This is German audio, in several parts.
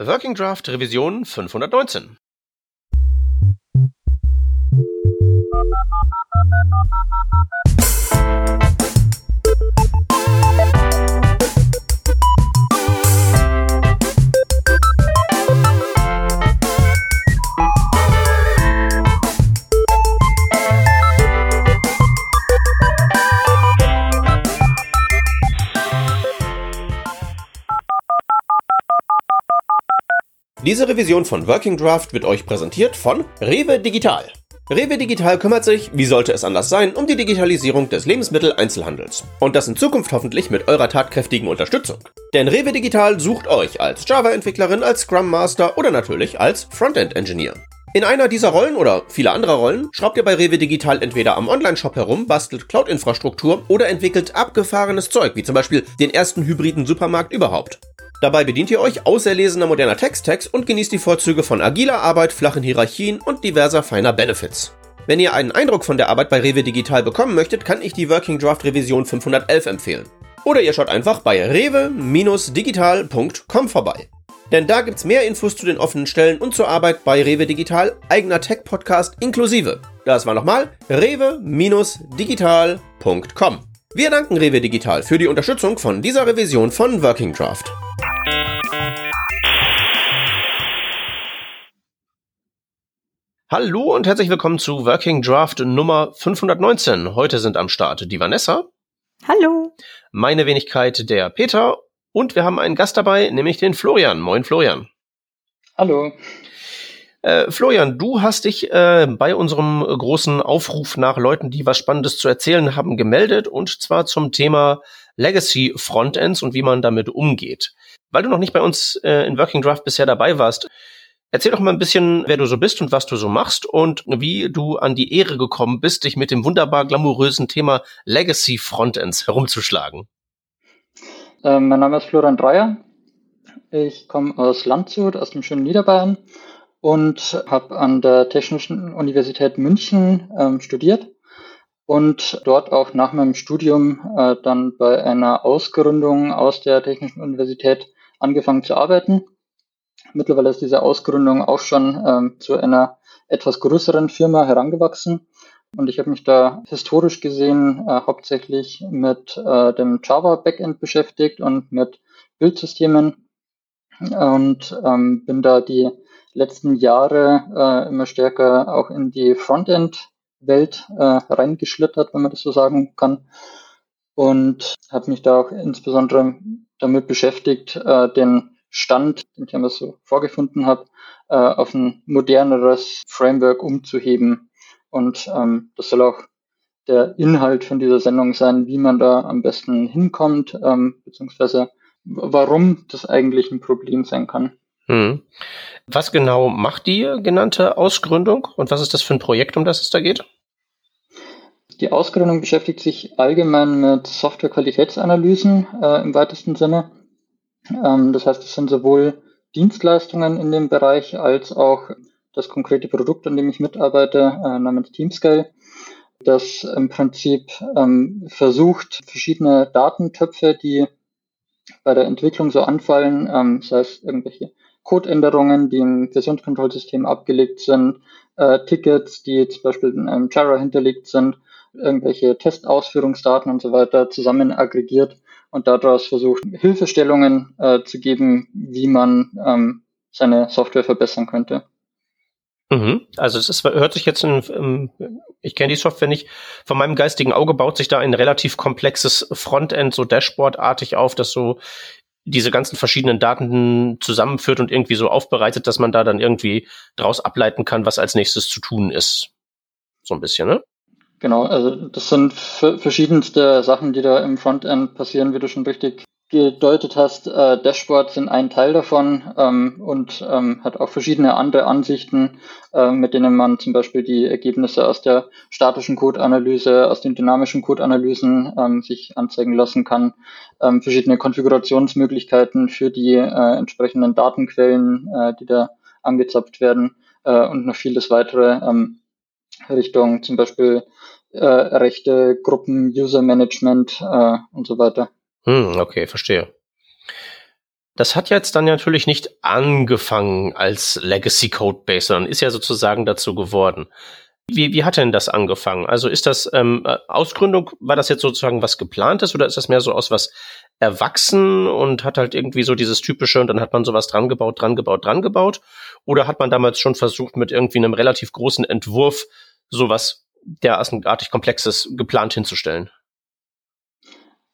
Working Draft Revision 519. Diese Revision von Working Draft wird euch präsentiert von Rewe Digital. Rewe Digital kümmert sich, wie sollte es anders sein, um die Digitalisierung des Lebensmitteleinzelhandels. Und das in Zukunft hoffentlich mit eurer tatkräftigen Unterstützung. Denn Rewe Digital sucht euch als Java-Entwicklerin, als Scrum Master oder natürlich als Frontend-Engineer. In einer dieser Rollen oder vieler anderer Rollen schraubt ihr bei Rewe Digital entweder am Online-Shop herum, bastelt Cloud-Infrastruktur oder entwickelt abgefahrenes Zeug, wie zum Beispiel den ersten hybriden Supermarkt überhaupt. Dabei bedient ihr euch auserlesener moderner Text-Tags und genießt die Vorzüge von agiler Arbeit, flachen Hierarchien und diverser feiner Benefits. Wenn ihr einen Eindruck von der Arbeit bei Rewe Digital bekommen möchtet, kann ich die Working Draft Revision 511 empfehlen. Oder ihr schaut einfach bei rewe-digital.com vorbei. Denn da gibt's mehr Infos zu den offenen Stellen und zur Arbeit bei Rewe Digital, eigener Tech-Podcast inklusive. Das war nochmal rewe-digital.com. Wir danken Rewe Digital für die Unterstützung von dieser Revision von Working Draft. Hallo und herzlich willkommen zu Working Draft Nummer 519. Heute sind am Start die Vanessa. Hallo. Meine Wenigkeit der Peter und wir haben einen Gast dabei, nämlich den Florian. Moin Florian. Hallo. Äh, Florian, du hast dich äh, bei unserem großen Aufruf nach Leuten, die was Spannendes zu erzählen haben, gemeldet und zwar zum Thema Legacy Frontends und wie man damit umgeht. Weil du noch nicht bei uns äh, in Working Draft bisher dabei warst, Erzähl doch mal ein bisschen, wer du so bist und was du so machst und wie du an die Ehre gekommen bist, dich mit dem wunderbar glamourösen Thema Legacy Frontends herumzuschlagen. Ähm, mein Name ist Florian Dreier. Ich komme aus Landshut, aus dem schönen Niederbayern und habe an der Technischen Universität München ähm, studiert und dort auch nach meinem Studium äh, dann bei einer Ausgründung aus der Technischen Universität angefangen zu arbeiten Mittlerweile ist diese Ausgründung auch schon ähm, zu einer etwas größeren Firma herangewachsen. Und ich habe mich da historisch gesehen äh, hauptsächlich mit äh, dem Java Backend beschäftigt und mit Bildsystemen und ähm, bin da die letzten Jahre äh, immer stärker auch in die Frontend-Welt äh, reingeschlittert, wenn man das so sagen kann. Und habe mich da auch insbesondere damit beschäftigt, äh, den Stand, den ich einmal so vorgefunden habe, äh, auf ein moderneres Framework umzuheben. Und ähm, das soll auch der Inhalt von dieser Sendung sein, wie man da am besten hinkommt, ähm, beziehungsweise warum das eigentlich ein Problem sein kann. Hm. Was genau macht die genannte Ausgründung und was ist das für ein Projekt, um das es da geht? Die Ausgründung beschäftigt sich allgemein mit Softwarequalitätsanalysen äh, im weitesten Sinne. Ähm, das heißt, es sind sowohl Dienstleistungen in dem Bereich als auch das konkrete Produkt, an dem ich mitarbeite, äh, namens Teamscale, das im Prinzip ähm, versucht, verschiedene Datentöpfe, die bei der Entwicklung so anfallen, ähm, sei es irgendwelche Codeänderungen, die im Versionskontrollsystem abgelegt sind, äh, Tickets, die zum Beispiel in einem Jira hinterlegt sind, irgendwelche Testausführungsdaten und so weiter zusammen aggregiert und daraus versucht, Hilfestellungen äh, zu geben, wie man ähm, seine Software verbessern könnte. Mhm. Also es ist, hört sich jetzt, in, ich kenne die Software nicht, von meinem geistigen Auge baut sich da ein relativ komplexes Frontend, so Dashboard-artig auf, das so diese ganzen verschiedenen Daten zusammenführt und irgendwie so aufbereitet, dass man da dann irgendwie draus ableiten kann, was als nächstes zu tun ist. So ein bisschen, ne? Genau, also das sind verschiedenste Sachen, die da im Frontend passieren, wie du schon richtig gedeutet hast. Äh, Dashboards sind ein Teil davon ähm, und ähm, hat auch verschiedene andere Ansichten, äh, mit denen man zum Beispiel die Ergebnisse aus der statischen Code-Analyse, aus den dynamischen Code-Analysen ähm, sich anzeigen lassen kann. Ähm, verschiedene Konfigurationsmöglichkeiten für die äh, entsprechenden Datenquellen, äh, die da angezapft werden äh, und noch vieles weitere ähm, Richtung zum Beispiel äh, Rechte, Gruppen, User Management äh, und so weiter. Hm, okay, verstehe. Das hat jetzt dann natürlich nicht angefangen als Legacy Codebase, sondern ist ja sozusagen dazu geworden. Wie, wie hat denn das angefangen? Also ist das ähm, äh, Ausgründung, war das jetzt sozusagen was geplantes oder ist das mehr so aus was erwachsen und hat halt irgendwie so dieses typische und dann hat man sowas dran gebaut, dran gebaut, dran gebaut? Oder hat man damals schon versucht, mit irgendwie einem relativ großen Entwurf sowas derartig komplexes geplant hinzustellen?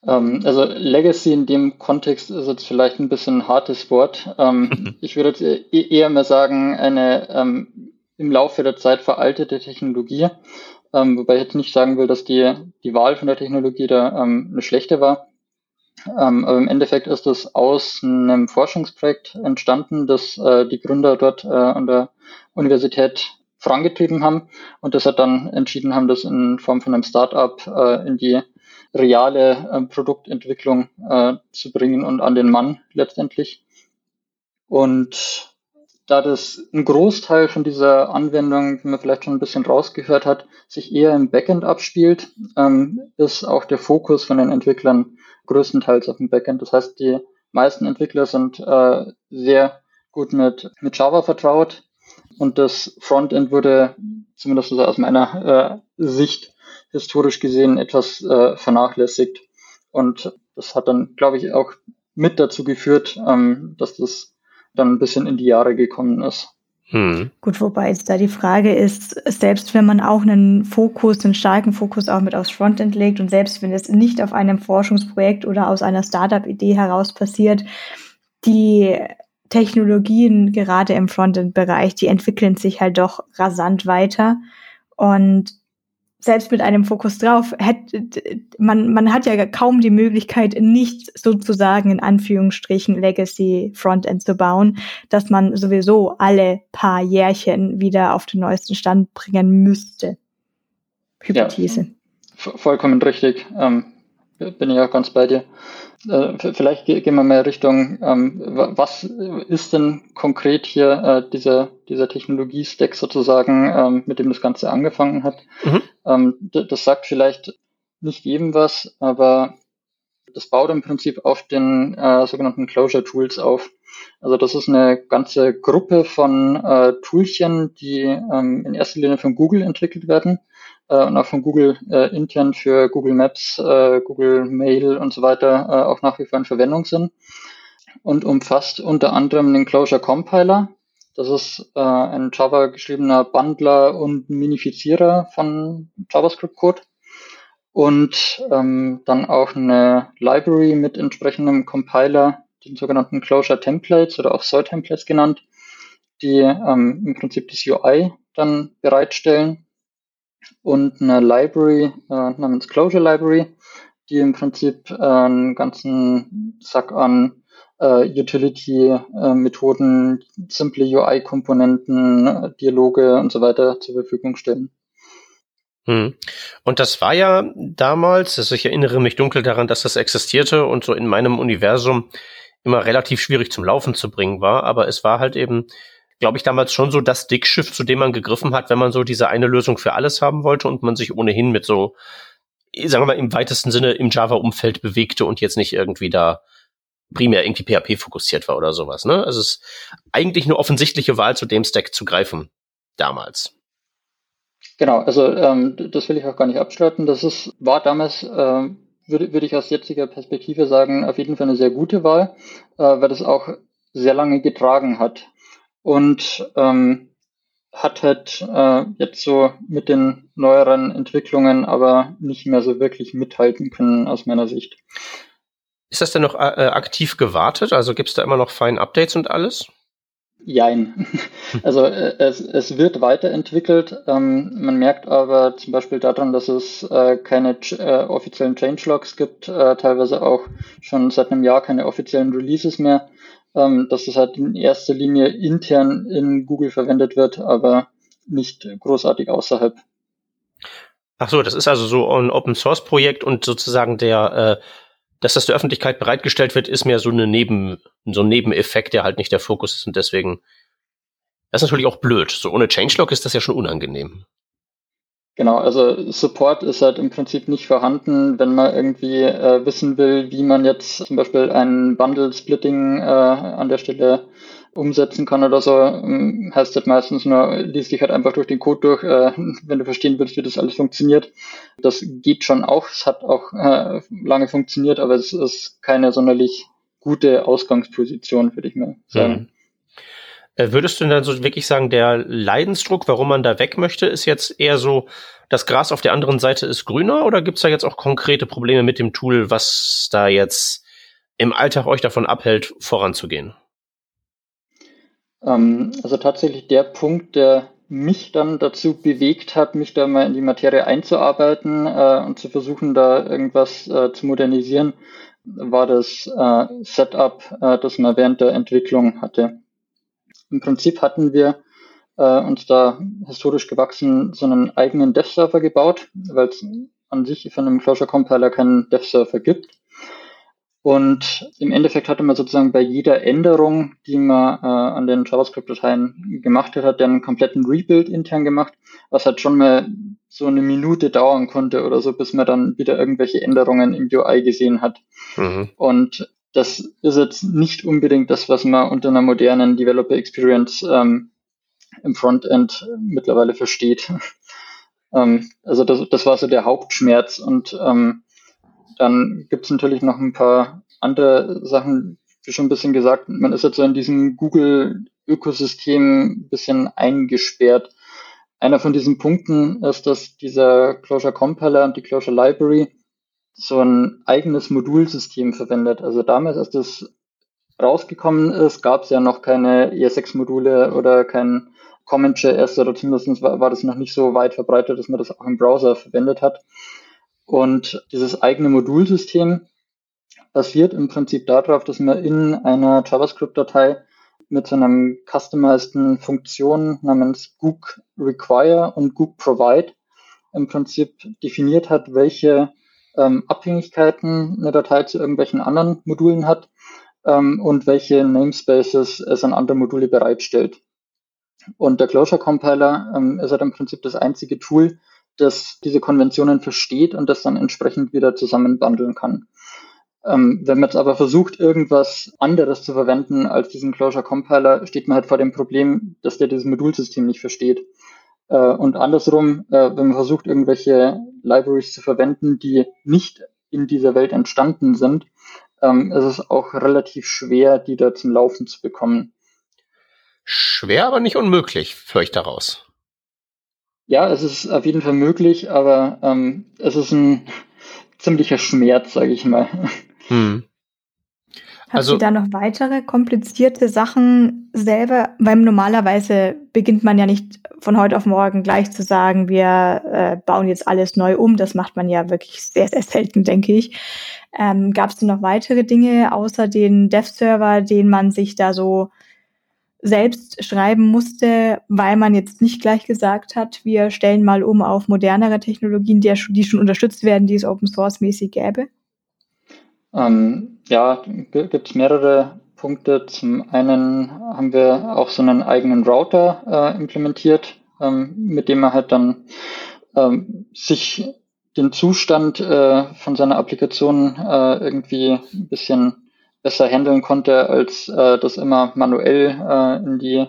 Ähm, also Legacy in dem Kontext ist jetzt vielleicht ein bisschen ein hartes Wort. Ähm, ich würde jetzt e-, eher mal sagen, eine ähm, im Laufe der Zeit veraltete Technologie, wobei ich jetzt nicht sagen will, dass die, die Wahl von der Technologie da eine schlechte war. Aber im Endeffekt ist das aus einem Forschungsprojekt entstanden, das äh, die Gründer dort äh, an der Universität vorangetrieben haben und das hat dann entschieden haben, das in Form von einem Startup äh, in die reale äh, Produktentwicklung äh, zu bringen und an den Mann letztendlich. Und da das ein Großteil von dieser Anwendung, wie man vielleicht schon ein bisschen rausgehört hat, sich eher im Backend abspielt, ähm, ist auch der Fokus von den Entwicklern größtenteils auf dem Backend. Das heißt, die meisten Entwickler sind äh, sehr gut mit, mit Java vertraut und das Frontend wurde zumindest aus meiner äh, Sicht historisch gesehen etwas äh, vernachlässigt. Und das hat dann, glaube ich, auch mit dazu geführt, ähm, dass das dann ein bisschen in die Jahre gekommen ist. Hm. Gut, wobei jetzt da die Frage ist, selbst wenn man auch einen Fokus, einen starken Fokus auch mit aufs Frontend legt und selbst wenn es nicht auf einem Forschungsprojekt oder aus einer Startup-Idee heraus passiert, die Technologien gerade im Frontend-Bereich, die entwickeln sich halt doch rasant weiter. Und selbst mit einem Fokus drauf, hätte, man, man hat ja kaum die Möglichkeit, nicht sozusagen in Anführungsstrichen Legacy Frontend zu bauen, dass man sowieso alle paar Jährchen wieder auf den neuesten Stand bringen müsste. Hypothese. Ja, vollkommen richtig. Ähm, bin ich auch ganz bei dir. Äh, vielleicht gehen wir mal Richtung, ähm, was ist denn konkret hier äh, dieser, dieser Technologie-Stack sozusagen, ähm, mit dem das Ganze angefangen hat? Mhm. Ähm, das sagt vielleicht nicht jedem was, aber das baut im Prinzip auf den äh, sogenannten Closure Tools auf. Also das ist eine ganze Gruppe von äh, Toolchen, die ähm, in erster Linie von Google entwickelt werden äh, und auch von Google äh, intern für Google Maps, äh, Google Mail und so weiter äh, auch nach wie vor in Verwendung sind und umfasst unter anderem den Closure Compiler. Das ist äh, ein Java geschriebener Bundler und Minifizierer von JavaScript-Code und ähm, dann auch eine Library mit entsprechendem Compiler, den sogenannten Closure Templates oder auch Soy Templates genannt, die ähm, im Prinzip das UI dann bereitstellen und eine Library äh, namens Closure Library, die im Prinzip äh, einen ganzen Sack an äh, Utility-Methoden, äh, simple UI-Komponenten, Dialoge und so weiter zur Verfügung stellen. Hm. Und das war ja damals, also ich erinnere mich dunkel daran, dass das existierte und so in meinem Universum immer relativ schwierig zum Laufen zu bringen war, aber es war halt eben glaube ich, damals schon so das Dickschiff, zu dem man gegriffen hat, wenn man so diese eine Lösung für alles haben wollte und man sich ohnehin mit so, sagen wir mal, im weitesten Sinne im Java-Umfeld bewegte und jetzt nicht irgendwie da primär irgendwie PHP fokussiert war oder sowas. Ne? Also es ist eigentlich eine offensichtliche Wahl, zu dem Stack zu greifen damals. Genau, also ähm, das will ich auch gar nicht abstreiten. Das ist, war damals, äh, würde, würde ich aus jetziger Perspektive sagen, auf jeden Fall eine sehr gute Wahl, äh, weil das auch sehr lange getragen hat und ähm, hat halt äh, jetzt so mit den neueren Entwicklungen aber nicht mehr so wirklich mithalten können aus meiner Sicht. Ist das denn noch äh, aktiv gewartet? Also gibt es da immer noch feine Updates und alles? Jein. Also äh, es, es wird weiterentwickelt. Ähm, man merkt aber zum Beispiel daran, dass es äh, keine äh, offiziellen Changelogs gibt, äh, teilweise auch schon seit einem Jahr keine offiziellen Releases mehr ähm, dass es halt in erster Linie intern in Google verwendet wird, aber nicht großartig außerhalb. Ach so, das ist also so ein Open Source Projekt und sozusagen der, äh, dass das der Öffentlichkeit bereitgestellt wird, ist mehr so eine Neben, so ein Nebeneffekt, der halt nicht der Fokus ist und deswegen, das ist natürlich auch blöd. So ohne Changelog ist das ja schon unangenehm. Genau, also Support ist halt im Prinzip nicht vorhanden, wenn man irgendwie äh, wissen will, wie man jetzt zum Beispiel ein Bundle-Splitting äh, an der Stelle umsetzen kann oder so, ähm, heißt das meistens nur, liest dich halt einfach durch den Code durch, äh, wenn du verstehen willst, wie das alles funktioniert. Das geht schon auch, es hat auch äh, lange funktioniert, aber es ist keine sonderlich gute Ausgangsposition, würde ich mal sagen. Mhm. Äh, würdest du dann so wirklich sagen, der Leidensdruck, warum man da weg möchte, ist jetzt eher so, das Gras auf der anderen Seite ist grüner oder gibt's da jetzt auch konkrete Probleme mit dem Tool, was da jetzt im Alltag euch davon abhält, voranzugehen? Ähm, also tatsächlich der Punkt, der mich dann dazu bewegt hat, mich da mal in die Materie einzuarbeiten äh, und zu versuchen, da irgendwas äh, zu modernisieren, war das äh, Setup, äh, das man während der Entwicklung hatte. Im Prinzip hatten wir äh, uns da historisch gewachsen so einen eigenen Dev-Server gebaut, weil es an sich von einem Closure Compiler keinen Dev-Server gibt. Und im Endeffekt hatte man sozusagen bei jeder Änderung, die man äh, an den JavaScript-Dateien gemacht hat, hat einen kompletten Rebuild intern gemacht, was halt schon mal so eine Minute dauern konnte oder so, bis man dann wieder irgendwelche Änderungen im UI gesehen hat. Mhm. Und das ist jetzt nicht unbedingt das, was man unter einer modernen Developer Experience ähm, im Frontend mittlerweile versteht. ähm, also das, das war so der Hauptschmerz. Und ähm, dann gibt es natürlich noch ein paar andere Sachen, wie schon ein bisschen gesagt, man ist jetzt so in diesem Google-Ökosystem ein bisschen eingesperrt. Einer von diesen Punkten ist, dass dieser Closure Compiler und die Closure Library so ein eigenes Modulsystem verwendet. Also damals, als das rausgekommen ist, gab es ja noch keine ES6-Module oder kein Common.js oder zumindest war, war das noch nicht so weit verbreitet, dass man das auch im Browser verwendet hat. Und dieses eigene Modulsystem basiert im Prinzip darauf, dass man in einer JavaScript-Datei mit so einem customizeden Funktion namens Goog Require und Goog Provide im Prinzip definiert hat, welche ähm, Abhängigkeiten eine Datei zu irgendwelchen anderen Modulen hat ähm, und welche Namespaces es an andere Module bereitstellt. Und der Closure Compiler ähm, ist halt im Prinzip das einzige Tool, das diese Konventionen versteht und das dann entsprechend wieder zusammenbandeln kann. Ähm, wenn man jetzt aber versucht, irgendwas anderes zu verwenden als diesen Closure Compiler, steht man halt vor dem Problem, dass der dieses Modulsystem nicht versteht. Äh, und andersrum, äh, wenn man versucht, irgendwelche Libraries zu verwenden, die nicht in dieser Welt entstanden sind, ähm, ist es auch relativ schwer, die da zum Laufen zu bekommen. Schwer, aber nicht unmöglich, höre ich daraus. Ja, es ist auf jeden Fall möglich, aber ähm, es ist ein ziemlicher Schmerz, sage ich mal. Hm. Hast also, du da noch weitere komplizierte Sachen selber? Weil normalerweise beginnt man ja nicht von heute auf morgen gleich zu sagen, wir äh, bauen jetzt alles neu um. Das macht man ja wirklich sehr, sehr selten, denke ich. Ähm, Gab es noch weitere Dinge außer den Dev-Server, den man sich da so selbst schreiben musste, weil man jetzt nicht gleich gesagt hat, wir stellen mal um auf modernere Technologien, die, die schon unterstützt werden, die es Open Source mäßig gäbe? Ähm, ja, gibt es mehrere Punkte. Zum einen haben wir auch so einen eigenen Router äh, implementiert, ähm, mit dem man halt dann ähm, sich den Zustand äh, von seiner Applikation äh, irgendwie ein bisschen besser handeln konnte, als äh, das immer manuell äh, in die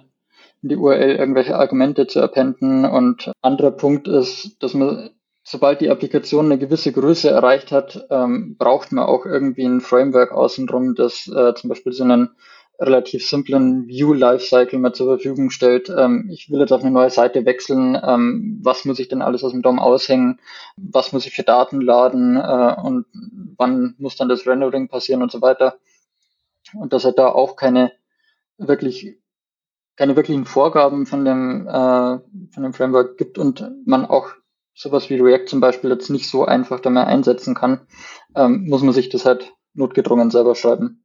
in die URL irgendwelche Argumente zu appenden. Und anderer Punkt ist, dass man sobald die Applikation eine gewisse Größe erreicht hat, ähm, braucht man auch irgendwie ein Framework außenrum, das äh, zum Beispiel so einen relativ simplen View-Lifecycle mal zur Verfügung stellt. Ähm, ich will jetzt auf eine neue Seite wechseln. Ähm, was muss ich denn alles aus dem DOM aushängen? Was muss ich für Daten laden? Äh, und wann muss dann das Rendering passieren und so weiter? Und dass er da auch keine wirklich keine wirklichen Vorgaben von dem, äh, von dem Framework gibt und man auch sowas wie React zum Beispiel jetzt nicht so einfach da mehr einsetzen kann, ähm, muss man sich das halt notgedrungen selber schreiben.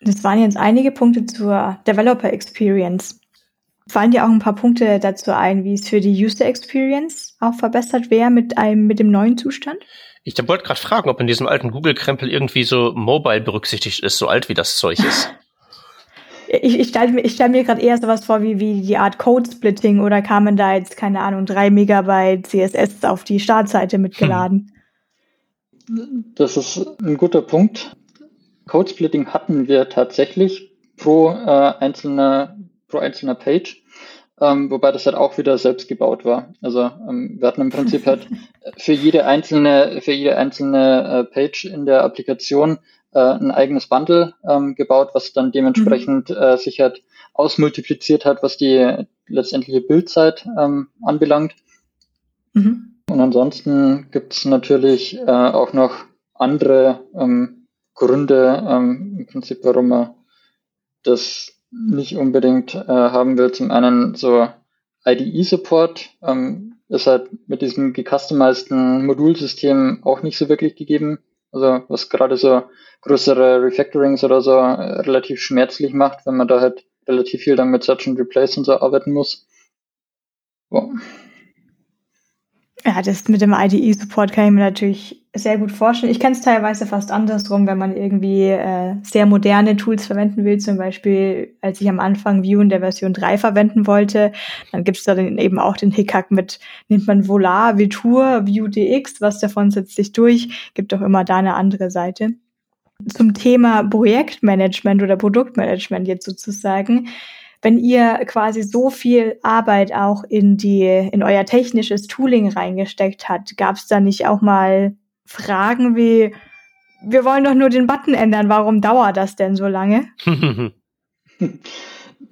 Das waren jetzt einige Punkte zur Developer Experience. Fallen dir auch ein paar Punkte dazu ein, wie es für die User Experience auch verbessert wäre mit einem, mit dem neuen Zustand? Ich wollte gerade fragen, ob in diesem alten Google-Krempel irgendwie so Mobile berücksichtigt ist, so alt wie das Zeug ist. Ich, ich stelle mir, stell mir gerade eher sowas vor wie, wie die Art Code-Splitting oder kamen da jetzt, keine Ahnung, drei Megabyte CSS auf die Startseite mitgeladen? Das ist ein guter Punkt. Code-Splitting hatten wir tatsächlich pro äh, einzelne, pro einzelner Page. Ähm, wobei das halt auch wieder selbst gebaut war. Also ähm, wir hatten im Prinzip halt für jede einzelne, für jede einzelne äh, Page in der Applikation äh, ein eigenes Bundle ähm, gebaut, was dann dementsprechend mhm. äh, sich halt ausmultipliziert hat, was die letztendliche Bildzeit ähm, anbelangt. Mhm. Und ansonsten gibt es natürlich äh, auch noch andere ähm, Gründe, ähm, im Prinzip, warum man das nicht unbedingt äh, haben will. Zum einen so IDE-Support ähm, ist halt mit diesem gecustomizeden Modulsystem auch nicht so wirklich gegeben. Also was gerade so größere Refactorings oder so äh, relativ schmerzlich macht, wenn man da halt relativ viel dann mit Search and Replace und so arbeiten muss. Wow. Ja, das mit dem IDE-Support kann ich mir natürlich sehr gut vorstellen. Ich kenne es teilweise fast andersrum, wenn man irgendwie äh, sehr moderne Tools verwenden will. Zum Beispiel, als ich am Anfang Vue in der Version 3 verwenden wollte, dann gibt es da dann eben auch den Hickhack mit, nimmt man Volar, Vitur, Vue.dx, was davon setzt sich durch, gibt auch immer da eine andere Seite. Zum Thema Projektmanagement oder Produktmanagement jetzt sozusagen wenn ihr quasi so viel Arbeit auch in die, in euer technisches Tooling reingesteckt habt, gab es da nicht auch mal Fragen wie, wir wollen doch nur den Button ändern, warum dauert das denn so lange?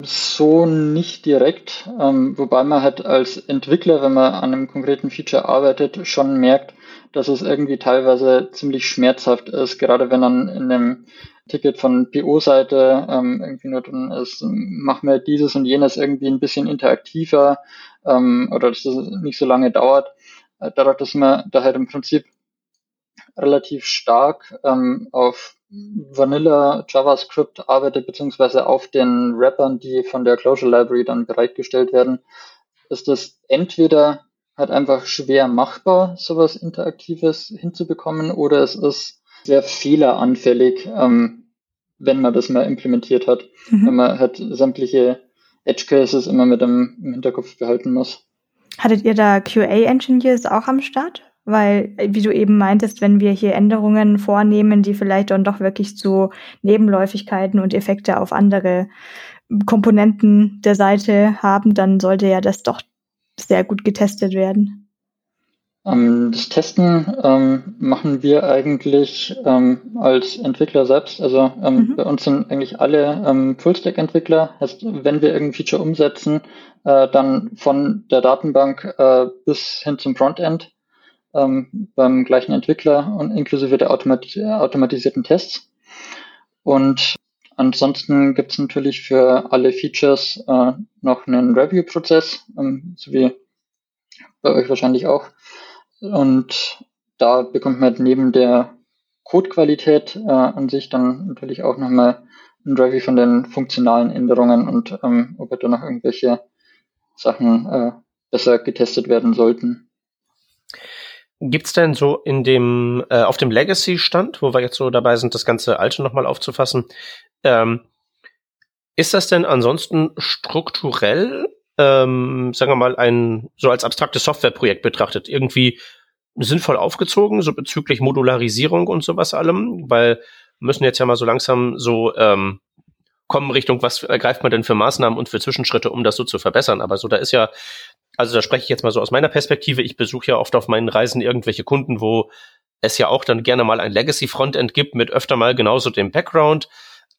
so nicht direkt, ähm, wobei man halt als Entwickler, wenn man an einem konkreten Feature arbeitet, schon merkt, dass es irgendwie teilweise ziemlich schmerzhaft ist, gerade wenn dann in einem Ticket von PO-Seite ähm, irgendwie nur drin ist, mach mir dieses und jenes irgendwie ein bisschen interaktiver ähm, oder dass das nicht so lange dauert. Äh, dadurch, dass man da halt im Prinzip relativ stark ähm, auf Vanilla JavaScript arbeitet, beziehungsweise auf den Wrappern, die von der Closure Library dann bereitgestellt werden, ist das entweder halt einfach schwer machbar, sowas Interaktives hinzubekommen, oder es ist sehr fehleranfällig, ähm, wenn man das mal implementiert hat, mhm. wenn man halt sämtliche Edge Cases immer mit im Hinterkopf behalten muss. Hattet ihr da QA-Engineers auch am Start? Weil, wie du eben meintest, wenn wir hier Änderungen vornehmen, die vielleicht dann doch wirklich zu Nebenläufigkeiten und Effekte auf andere Komponenten der Seite haben, dann sollte ja das doch sehr gut getestet werden. Ähm, das Testen ähm, machen wir eigentlich ähm, als Entwickler selbst. Also ähm, mhm. bei uns sind eigentlich alle ähm, Fullstack-Entwickler. Heißt, wenn wir irgendein Feature umsetzen, äh, dann von der Datenbank äh, bis hin zum Frontend ähm, beim gleichen Entwickler und inklusive der automat automatisierten Tests. Und ansonsten gibt es natürlich für alle Features äh, noch einen Review-Prozess, ähm, so wie bei euch wahrscheinlich auch. Und da bekommt man neben der Codequalität äh, an sich dann natürlich auch nochmal ein Review von den funktionalen Änderungen und ähm, ob da noch irgendwelche Sachen äh, besser getestet werden sollten. Gibt's denn so in dem äh, auf dem Legacy-Stand, wo wir jetzt so dabei sind, das ganze Alte nochmal aufzufassen, ähm, ist das denn ansonsten strukturell ähm, sagen wir mal, ein, so als abstraktes Softwareprojekt betrachtet, irgendwie sinnvoll aufgezogen, so bezüglich Modularisierung und sowas allem, weil wir müssen jetzt ja mal so langsam so ähm, kommen Richtung, was ergreift man denn für Maßnahmen und für Zwischenschritte, um das so zu verbessern. Aber so, da ist ja, also da spreche ich jetzt mal so aus meiner Perspektive, ich besuche ja oft auf meinen Reisen irgendwelche Kunden, wo es ja auch dann gerne mal ein Legacy-Frontend gibt mit öfter mal genauso dem Background,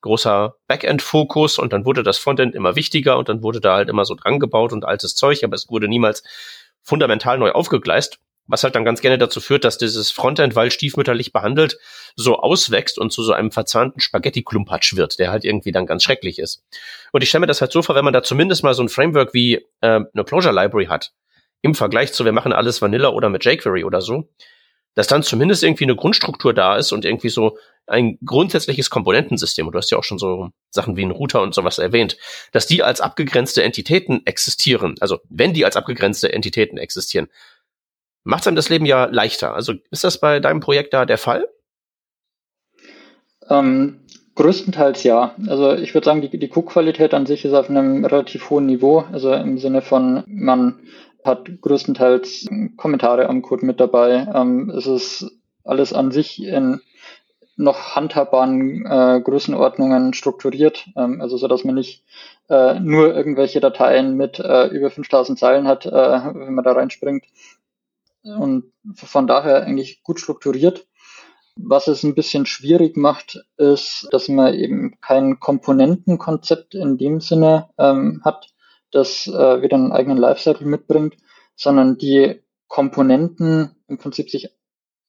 großer Backend-Fokus und dann wurde das Frontend immer wichtiger und dann wurde da halt immer so dran gebaut und altes Zeug, aber es wurde niemals fundamental neu aufgegleist, was halt dann ganz gerne dazu führt, dass dieses Frontend, weil stiefmütterlich behandelt, so auswächst und zu so einem verzahnten Spaghetti-Klumpatsch wird, der halt irgendwie dann ganz schrecklich ist. Und ich stelle mir das halt so vor, wenn man da zumindest mal so ein Framework wie äh, eine Closure Library hat, im Vergleich zu wir machen alles Vanilla oder mit jQuery oder so, dass dann zumindest irgendwie eine Grundstruktur da ist und irgendwie so ein grundsätzliches Komponentensystem, und du hast ja auch schon so Sachen wie einen Router und sowas erwähnt, dass die als abgegrenzte Entitäten existieren, also wenn die als abgegrenzte Entitäten existieren, macht einem das Leben ja leichter. Also ist das bei deinem Projekt da der Fall? Ähm, Größtenteils ja. Also ich würde sagen, die, die Cook-Qualität an sich ist auf einem relativ hohen Niveau. Also im Sinne von, man hat größtenteils Kommentare am Code mit dabei. Ähm, es ist alles an sich in noch handhabbaren äh, Größenordnungen strukturiert, ähm, also so dass man nicht äh, nur irgendwelche Dateien mit äh, über 5000 Zeilen hat, äh, wenn man da reinspringt. Und von daher eigentlich gut strukturiert. Was es ein bisschen schwierig macht, ist, dass man eben kein Komponentenkonzept in dem Sinne ähm, hat, das äh, wieder einen eigenen Lifecycle mitbringt, sondern die Komponenten im Prinzip sich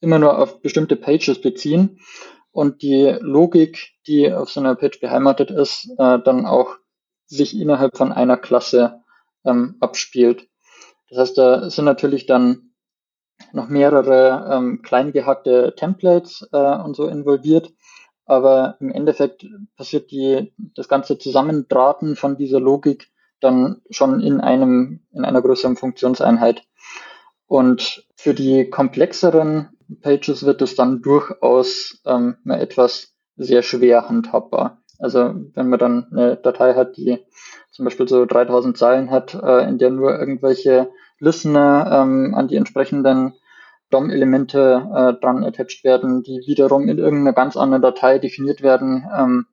immer nur auf bestimmte Pages beziehen und die Logik, die auf so einer Page beheimatet ist, äh, dann auch sich innerhalb von einer Klasse ähm, abspielt. Das heißt, da sind natürlich dann noch mehrere ähm, klein gehackte Templates äh, und so involviert. Aber im Endeffekt passiert die, das ganze Zusammendrahten von dieser Logik dann schon in einem, in einer größeren Funktionseinheit. Und für die komplexeren Pages wird es dann durchaus ähm, etwas sehr schwer handhabbar. Also wenn man dann eine Datei hat, die zum Beispiel so 3000 Zeilen hat, äh, in der nur irgendwelche Listener ähm, an die entsprechenden DOM-Elemente äh, dran attached werden, die wiederum in irgendeiner ganz anderen Datei definiert werden ähm,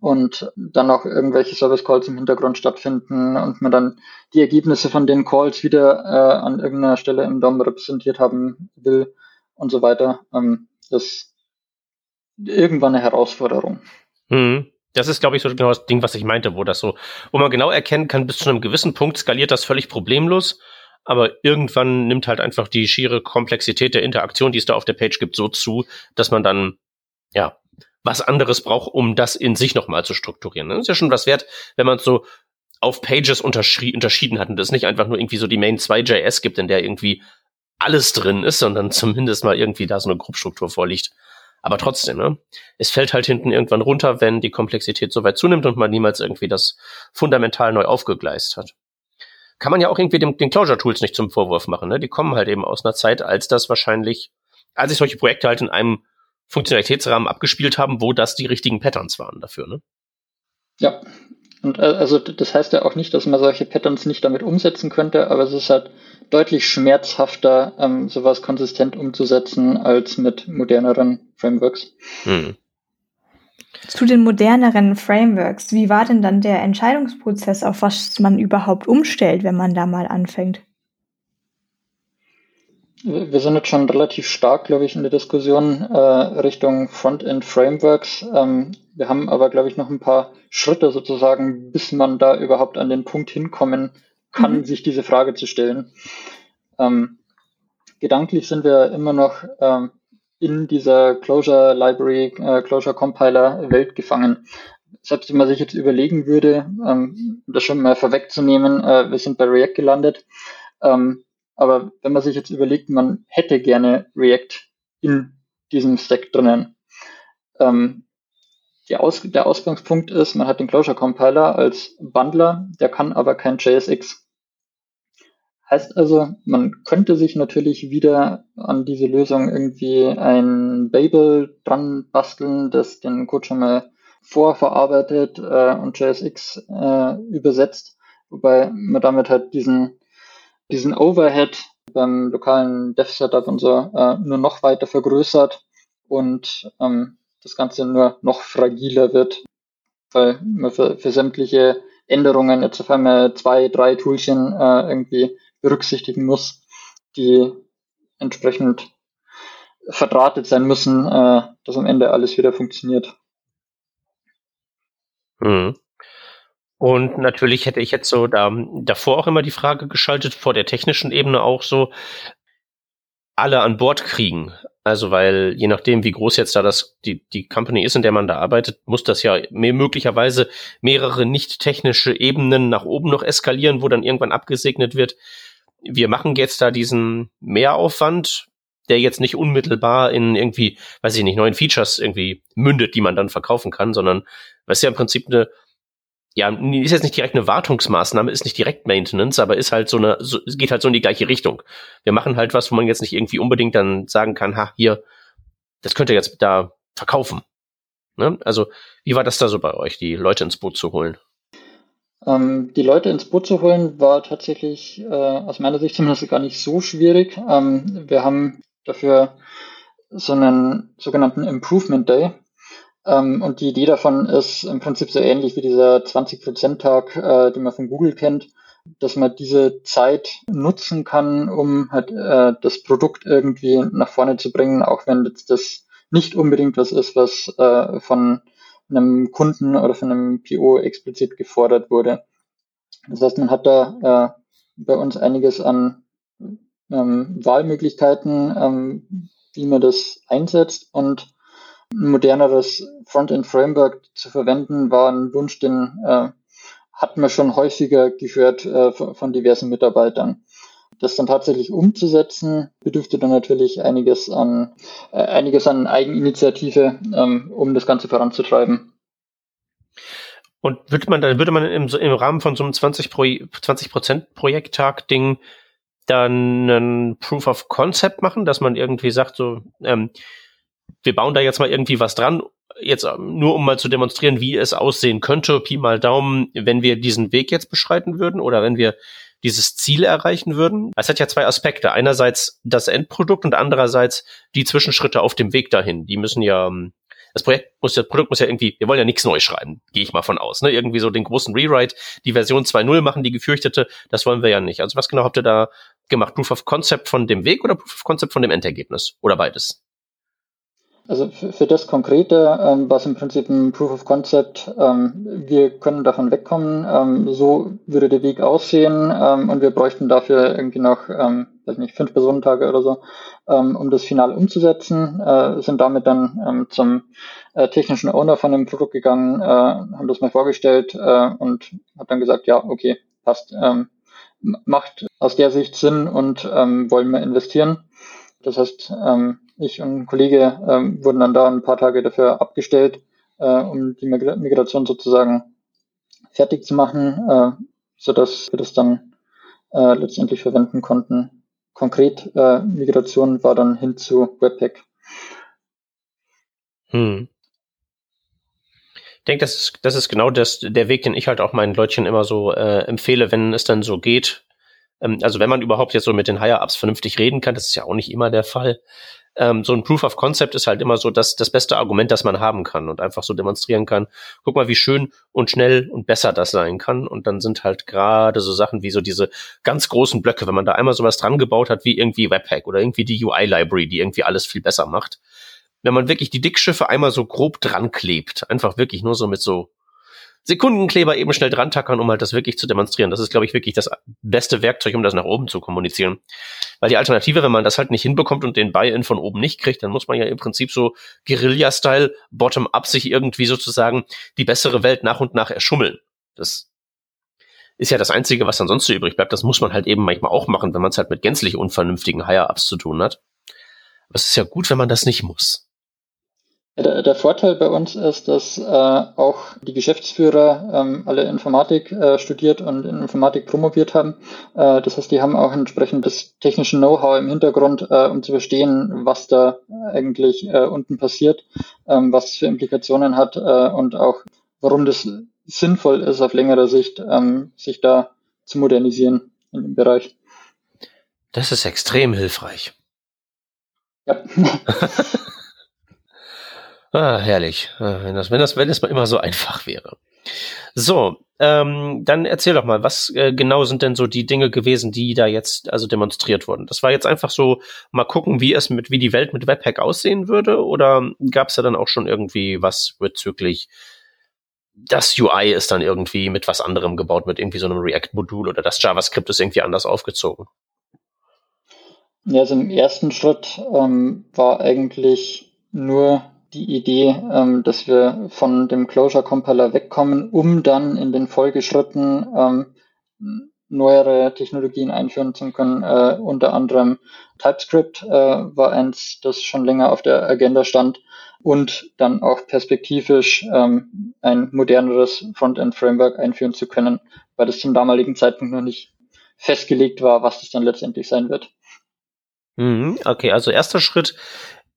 und dann auch irgendwelche Service Calls im Hintergrund stattfinden und man dann die Ergebnisse von den Calls wieder äh, an irgendeiner Stelle im DOM repräsentiert haben will und so weiter. Ähm, das ist irgendwann eine Herausforderung. Mhm. Das ist, glaube ich, so genau das Ding, was ich meinte, wo das so, wo man genau erkennen kann, bis zu einem gewissen Punkt skaliert das völlig problemlos aber irgendwann nimmt halt einfach die schiere Komplexität der Interaktion, die es da auf der Page gibt, so zu, dass man dann, ja, was anderes braucht, um das in sich nochmal zu strukturieren. Das ist ja schon was wert, wenn man so auf Pages unterschieden hat und es nicht einfach nur irgendwie so die Main 2.js gibt, in der irgendwie alles drin ist, sondern zumindest mal irgendwie da so eine Grobstruktur vorliegt. Aber trotzdem, ne? Es fällt halt hinten irgendwann runter, wenn die Komplexität so weit zunimmt und man niemals irgendwie das fundamental neu aufgegleist hat kann man ja auch irgendwie dem, den Closure Tools nicht zum Vorwurf machen. Ne? Die kommen halt eben aus einer Zeit, als das wahrscheinlich, als sich solche Projekte halt in einem Funktionalitätsrahmen abgespielt haben, wo das die richtigen Patterns waren dafür. Ne? Ja, und äh, also das heißt ja auch nicht, dass man solche Patterns nicht damit umsetzen könnte, aber es ist halt deutlich schmerzhafter, ähm, sowas konsistent umzusetzen als mit moderneren Frameworks. Hm. Zu den moderneren Frameworks, wie war denn dann der Entscheidungsprozess, auf was man überhaupt umstellt, wenn man da mal anfängt? Wir sind jetzt schon relativ stark, glaube ich, in der Diskussion äh, Richtung Frontend-Frameworks. Ähm, wir haben aber, glaube ich, noch ein paar Schritte sozusagen, bis man da überhaupt an den Punkt hinkommen kann, mhm. sich diese Frage zu stellen. Ähm, gedanklich sind wir immer noch ähm, in dieser Closure Library, äh, Closure Compiler Welt gefangen. Selbst wenn man sich jetzt überlegen würde, ähm, das schon mal vorwegzunehmen, äh, wir sind bei React gelandet. Ähm, aber wenn man sich jetzt überlegt, man hätte gerne React in diesem Stack drinnen. Ähm, Aus der Ausgangspunkt ist, man hat den Closure Compiler als Bundler, der kann aber kein JSX. Heißt also, man könnte sich natürlich wieder an diese Lösung irgendwie ein Babel dran basteln, das den Code schon mal vorverarbeitet äh, und JSX äh, übersetzt, wobei man damit halt diesen, diesen Overhead beim lokalen Dev-Setup und so äh, nur noch weiter vergrößert und ähm, das Ganze nur noch fragiler wird, weil man für, für sämtliche Änderungen jetzt auf einmal zwei, drei Toolchen äh, irgendwie berücksichtigen muss, die entsprechend verdrahtet sein müssen, äh, dass am Ende alles wieder funktioniert. Mhm. Und natürlich hätte ich jetzt so da, davor auch immer die Frage geschaltet, vor der technischen Ebene auch so, alle an Bord kriegen. Also, weil je nachdem, wie groß jetzt da das, die, die Company ist, in der man da arbeitet, muss das ja möglicherweise mehrere nicht technische Ebenen nach oben noch eskalieren, wo dann irgendwann abgesegnet wird, wir machen jetzt da diesen Mehraufwand, der jetzt nicht unmittelbar in irgendwie, weiß ich nicht, neuen Features irgendwie mündet, die man dann verkaufen kann, sondern was ja im Prinzip eine, ja, ist jetzt nicht direkt eine Wartungsmaßnahme, ist nicht direkt Maintenance, aber ist halt so eine, so, geht halt so in die gleiche Richtung. Wir machen halt was, wo man jetzt nicht irgendwie unbedingt dann sagen kann, ha, hier, das könnt ihr jetzt da verkaufen. Ne? Also, wie war das da so bei euch, die Leute ins Boot zu holen? Ähm, die Leute ins Boot zu holen, war tatsächlich äh, aus meiner Sicht zumindest gar nicht so schwierig. Ähm, wir haben dafür so einen sogenannten Improvement Day. Ähm, und die Idee davon ist im Prinzip so ähnlich wie dieser 20%-Tag, äh, den man von Google kennt, dass man diese Zeit nutzen kann, um halt äh, das Produkt irgendwie nach vorne zu bringen, auch wenn jetzt das nicht unbedingt was ist, was äh, von einem Kunden oder von einem PO explizit gefordert wurde. Das heißt, man hat da äh, bei uns einiges an ähm, Wahlmöglichkeiten, ähm, wie man das einsetzt und ein moderneres Frontend-Framework zu verwenden, war ein Wunsch, den äh, hat man schon häufiger gehört äh, von diversen Mitarbeitern. Das dann tatsächlich umzusetzen, bedürfte dann natürlich einiges an, äh, einiges an Eigeninitiative, ähm, um das Ganze voranzutreiben. Und würde man dann, würde man im, im Rahmen von so einem 20 Pro, 20 Projekttag Ding dann ein Proof of Concept machen, dass man irgendwie sagt, so, ähm, wir bauen da jetzt mal irgendwie was dran, jetzt ähm, nur um mal zu demonstrieren, wie es aussehen könnte, Pi mal Daumen, wenn wir diesen Weg jetzt beschreiten würden oder wenn wir dieses Ziel erreichen würden. Es hat ja zwei Aspekte. Einerseits das Endprodukt und andererseits die Zwischenschritte auf dem Weg dahin. Die müssen ja, ähm, das Projekt muss, das Produkt muss ja irgendwie, wir wollen ja nichts neu schreiben, gehe ich mal von aus. Ne? Irgendwie so den großen Rewrite, die Version 2.0 machen, die gefürchtete, das wollen wir ja nicht. Also was genau habt ihr da gemacht? Proof of Concept von dem Weg oder Proof of Concept von dem Endergebnis? Oder beides? Also für, für das Konkrete, ähm, was im Prinzip ein Proof of Concept, ähm, wir können davon wegkommen, ähm, so würde der Weg aussehen ähm, und wir bräuchten dafür irgendwie noch, ähm, weiß nicht, fünf Personentage oder so, ähm, um das final umzusetzen, äh, sind damit dann zum äh, technischen Owner von dem Produkt gegangen, äh, haben das mal vorgestellt äh, und hat dann gesagt, ja, okay, passt, macht aus der Sicht Sinn und wollen wir investieren. Das heißt, ähm, ich und ein Kollege ähm, wurden dann da ein paar Tage dafür abgestellt, äh, um die Migration sozusagen fertig zu machen, äh, sodass wir das dann äh, letztendlich verwenden konnten. Konkret äh, Migration war dann hin zu Webpack. Hm. Ich denke, das ist, das ist genau das, der Weg, den ich halt auch meinen Leutchen immer so äh, empfehle, wenn es dann so geht. Ähm, also wenn man überhaupt jetzt so mit den Higher-Ups vernünftig reden kann, das ist ja auch nicht immer der Fall, ähm, so ein Proof of Concept ist halt immer so das, das beste Argument, das man haben kann und einfach so demonstrieren kann. Guck mal, wie schön und schnell und besser das sein kann. Und dann sind halt gerade so Sachen wie so diese ganz großen Blöcke, wenn man da einmal sowas dran gebaut hat, wie irgendwie Webpack oder irgendwie die UI-Library, die irgendwie alles viel besser macht. Wenn man wirklich die Dickschiffe einmal so grob dran klebt, einfach wirklich nur so mit so Sekundenkleber eben schnell dran tackern, um halt das wirklich zu demonstrieren. Das ist, glaube ich, wirklich das beste Werkzeug, um das nach oben zu kommunizieren. Weil die Alternative, wenn man das halt nicht hinbekommt und den Buy-in von oben nicht kriegt, dann muss man ja im Prinzip so Guerilla-Style, bottom-up sich irgendwie sozusagen die bessere Welt nach und nach erschummeln. Das ist ja das Einzige, was dann sonst so übrig bleibt. Das muss man halt eben manchmal auch machen, wenn man es halt mit gänzlich unvernünftigen Higher-Ups zu tun hat. Aber es ist ja gut, wenn man das nicht muss. Der, der, Vorteil bei uns ist, dass äh, auch die Geschäftsführer ähm, alle Informatik äh, studiert und in Informatik promoviert haben. Äh, das heißt, die haben auch entsprechend das technische Know-how im Hintergrund, äh, um zu verstehen, was da eigentlich äh, unten passiert, ähm, was es für Implikationen hat äh, und auch warum das sinnvoll ist, auf längere Sicht ähm, sich da zu modernisieren in dem Bereich. Das ist extrem hilfreich. Ja. Ah, herrlich. Ah, wenn das, wenn das, wenn das mal immer so einfach wäre. So, ähm, dann erzähl doch mal, was äh, genau sind denn so die Dinge gewesen, die da jetzt also demonstriert wurden? Das war jetzt einfach so mal gucken, wie es mit, wie die Welt mit Webpack aussehen würde, oder gab es da dann auch schon irgendwie was bezüglich das UI ist dann irgendwie mit was anderem gebaut, mit irgendwie so einem React-Modul oder das JavaScript ist irgendwie anders aufgezogen? Ja, also im ersten Schritt ähm, war eigentlich nur die Idee, ähm, dass wir von dem Closure Compiler wegkommen, um dann in den Folgeschritten ähm, neuere Technologien einführen zu können. Äh, unter anderem TypeScript äh, war eins, das schon länger auf der Agenda stand und dann auch perspektivisch ähm, ein moderneres Frontend-Framework einführen zu können, weil das zum damaligen Zeitpunkt noch nicht festgelegt war, was das dann letztendlich sein wird. Mhm, okay, also erster Schritt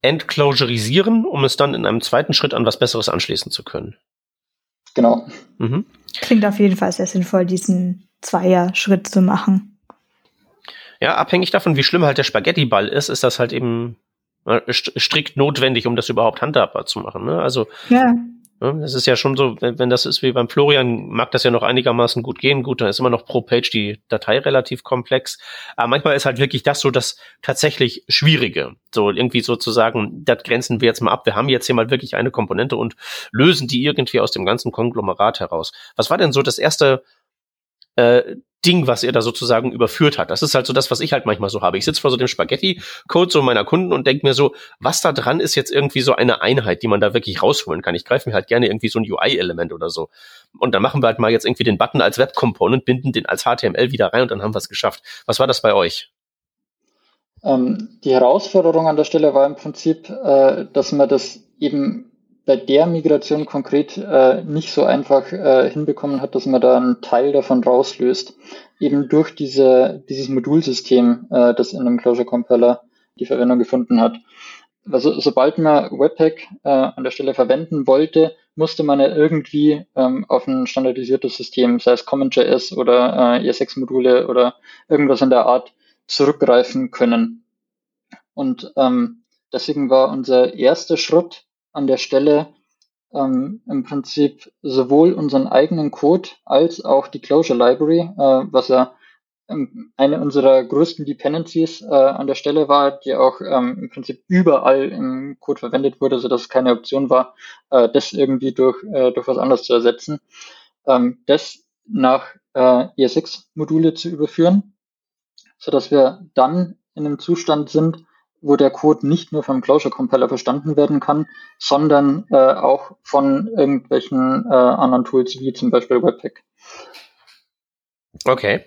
entclosurisieren, um es dann in einem zweiten Schritt an was Besseres anschließen zu können. Genau. Mhm. Klingt auf jeden Fall sehr sinnvoll, diesen Zweier-Schritt zu machen. Ja, abhängig davon, wie schlimm halt der Spaghetti-Ball ist, ist das halt eben äh, strikt notwendig, um das überhaupt handhabbar zu machen. Ne? Also ja. Es ist ja schon so, wenn, wenn das ist wie beim Florian, mag das ja noch einigermaßen gut gehen. Gut, dann ist immer noch pro Page die Datei relativ komplex. Aber manchmal ist halt wirklich das so das tatsächlich Schwierige. So irgendwie sozusagen, das grenzen wir jetzt mal ab. Wir haben jetzt hier mal wirklich eine Komponente und lösen die irgendwie aus dem ganzen Konglomerat heraus. Was war denn so das erste äh, Ding, was er da sozusagen überführt hat. Das ist halt so das, was ich halt manchmal so habe. Ich sitze vor so dem Spaghetti-Code so meiner Kunden und denke mir so, was da dran ist jetzt irgendwie so eine Einheit, die man da wirklich rausholen kann. Ich greife mir halt gerne irgendwie so ein UI-Element oder so. Und dann machen wir halt mal jetzt irgendwie den Button als Web-Component, binden den als HTML wieder rein und dann haben wir es geschafft. Was war das bei euch? Ähm, die Herausforderung an der Stelle war im Prinzip, äh, dass man das eben bei der Migration konkret äh, nicht so einfach äh, hinbekommen hat, dass man da einen Teil davon rauslöst, eben durch diese, dieses Modulsystem, äh, das in einem Closure Compiler die Verwendung gefunden hat. Also sobald man Webpack äh, an der Stelle verwenden wollte, musste man ja irgendwie ähm, auf ein standardisiertes System, sei es CommonJS oder äh, ES6-Module oder irgendwas in der Art, zurückgreifen können. Und ähm, deswegen war unser erster Schritt, an der Stelle ähm, im Prinzip sowohl unseren eigenen Code als auch die Closure Library, äh, was ja ähm, eine unserer größten Dependencies äh, an der Stelle war, die auch ähm, im Prinzip überall im Code verwendet wurde, sodass es keine Option war, äh, das irgendwie durch, äh, durch was anderes zu ersetzen. Ähm, das nach äh, ES6-Module zu überführen, sodass wir dann in einem Zustand sind, wo der Code nicht nur vom Closure Compiler verstanden werden kann, sondern äh, auch von irgendwelchen äh, anderen Tools wie zum Beispiel Webpack. Okay.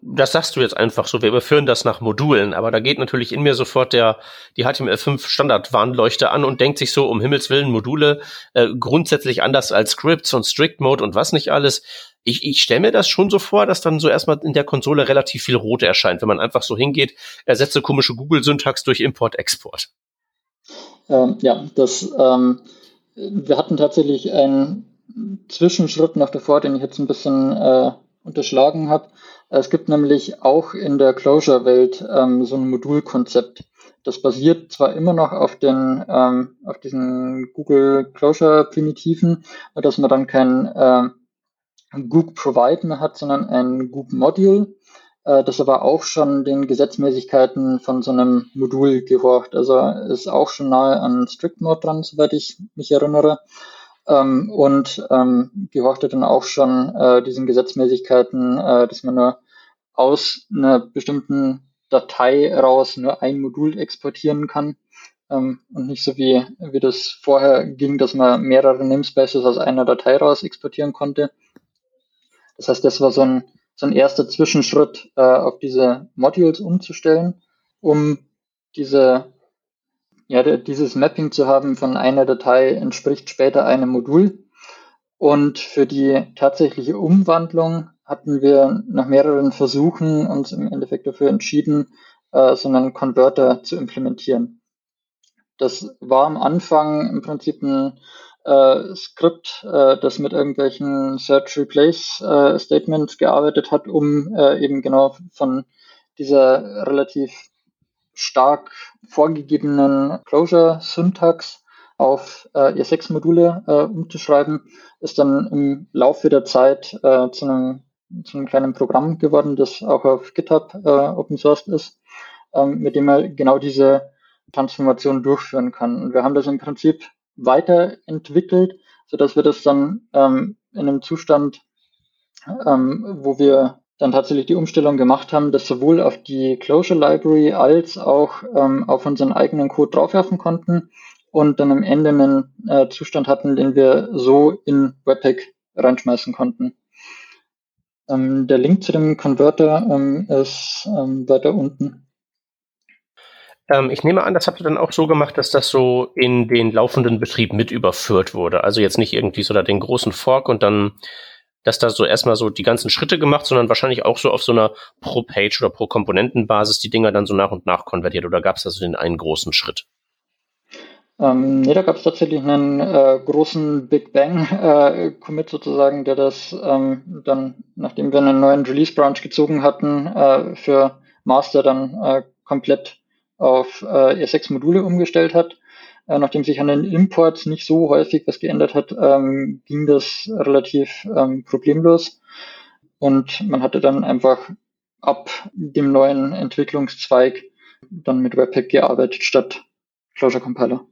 Das sagst du jetzt einfach so, wir überführen das nach Modulen, aber da geht natürlich in mir sofort der, die HTML5 Standardwarnleuchte an und denkt sich so, um Himmels Willen, Module äh, grundsätzlich anders als Scripts und Strict Mode und was nicht alles ich, ich stelle mir das schon so vor, dass dann so erstmal in der Konsole relativ viel Rot erscheint, wenn man einfach so hingeht, ersetze komische Google-Syntax durch Import-Export. Ähm, ja, das, ähm, wir hatten tatsächlich einen Zwischenschritt noch davor, den ich jetzt ein bisschen äh, unterschlagen habe. Es gibt nämlich auch in der Closure-Welt ähm, so ein Modulkonzept. Das basiert zwar immer noch auf den ähm, auf diesen Google Closure Primitiven, dass man dann kein äh, Goop Provide mehr hat, sondern ein Goop Module, äh, das aber auch schon den Gesetzmäßigkeiten von so einem Modul gehorcht. Also ist auch schon nahe an Strict Mode dran, soweit ich mich erinnere. Ähm, und ähm, gehorchte dann auch schon äh, diesen Gesetzmäßigkeiten, äh, dass man nur aus einer bestimmten Datei raus nur ein Modul exportieren kann. Ähm, und nicht so wie, wie das vorher ging, dass man mehrere Namespaces aus einer Datei raus exportieren konnte. Das heißt, das war so ein, so ein erster Zwischenschritt, äh, auf diese Modules umzustellen, um diese, ja, dieses Mapping zu haben von einer Datei entspricht später einem Modul. Und für die tatsächliche Umwandlung hatten wir nach mehreren Versuchen uns im Endeffekt dafür entschieden, äh, so einen Converter zu implementieren. Das war am Anfang im Prinzip ein äh, Skript, äh, das mit irgendwelchen Search Replace äh, Statements gearbeitet hat, um äh, eben genau von dieser relativ stark vorgegebenen Closure-Syntax auf äh, ES6-Module äh, umzuschreiben, ist dann im Laufe der Zeit zu, einem, zu einem kleinen Programm geworden, das auch auf GitHub Open Source ist, ähm, mit dem man genau diese Transformation durchführen kann. Und wir haben das im Prinzip weiterentwickelt, so dass wir das dann ähm, in einem Zustand, ähm, wo wir dann tatsächlich die Umstellung gemacht haben, das sowohl auf die Closure Library als auch ähm, auf unseren eigenen Code draufwerfen konnten und dann am Ende einen äh, Zustand hatten, den wir so in Webpack reinschmeißen konnten. Ähm, der Link zu dem Converter ähm, ist ähm, weiter unten. Ähm, ich nehme an, das habt ihr dann auch so gemacht, dass das so in den laufenden Betrieb mit überführt wurde. Also jetzt nicht irgendwie so da den großen Fork und dann, dass da so erstmal so die ganzen Schritte gemacht, sondern wahrscheinlich auch so auf so einer Pro-Page oder Pro-Komponentenbasis die Dinger dann so nach und nach konvertiert. Oder gab es da so den einen großen Schritt? Ähm, nee, da gab es tatsächlich einen äh, großen Big Bang äh, sozusagen, der das ähm, dann, nachdem wir einen neuen Release Branch gezogen hatten, äh, für Master dann äh, komplett auf äh, ES6 Module umgestellt hat. Äh, nachdem sich an den Imports nicht so häufig was geändert hat, ähm, ging das relativ ähm, problemlos. Und man hatte dann einfach ab dem neuen Entwicklungszweig dann mit Webpack gearbeitet statt Closure Compiler.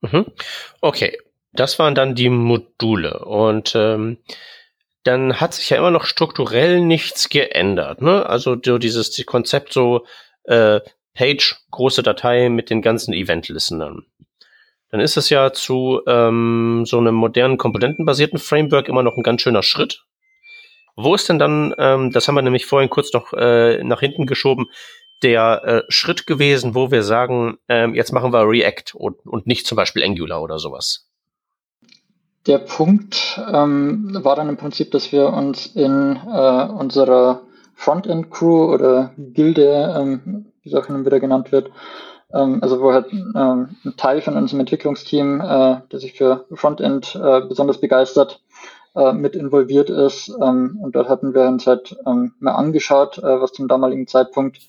Mhm. Okay, das waren dann die Module und ähm, dann hat sich ja immer noch strukturell nichts geändert. Ne? Also so dieses Konzept so äh, Page, große Datei mit den ganzen Event-Listenern. Dann ist es ja zu ähm, so einem modernen komponentenbasierten Framework immer noch ein ganz schöner Schritt. Wo ist denn dann, ähm, das haben wir nämlich vorhin kurz noch äh, nach hinten geschoben, der äh, Schritt gewesen, wo wir sagen, ähm, jetzt machen wir React und, und nicht zum Beispiel Angular oder sowas? Der Punkt ähm, war dann im Prinzip, dass wir uns in äh, unserer Frontend-Crew oder Gilde, ähm, wie es auch hin wieder genannt wird, ähm, also wo halt ähm, ein Teil von unserem Entwicklungsteam, äh, der sich für Frontend äh, besonders begeistert, äh, mit involviert ist. Ähm, und dort hatten wir uns halt ähm, mal angeschaut, äh, was zum damaligen Zeitpunkt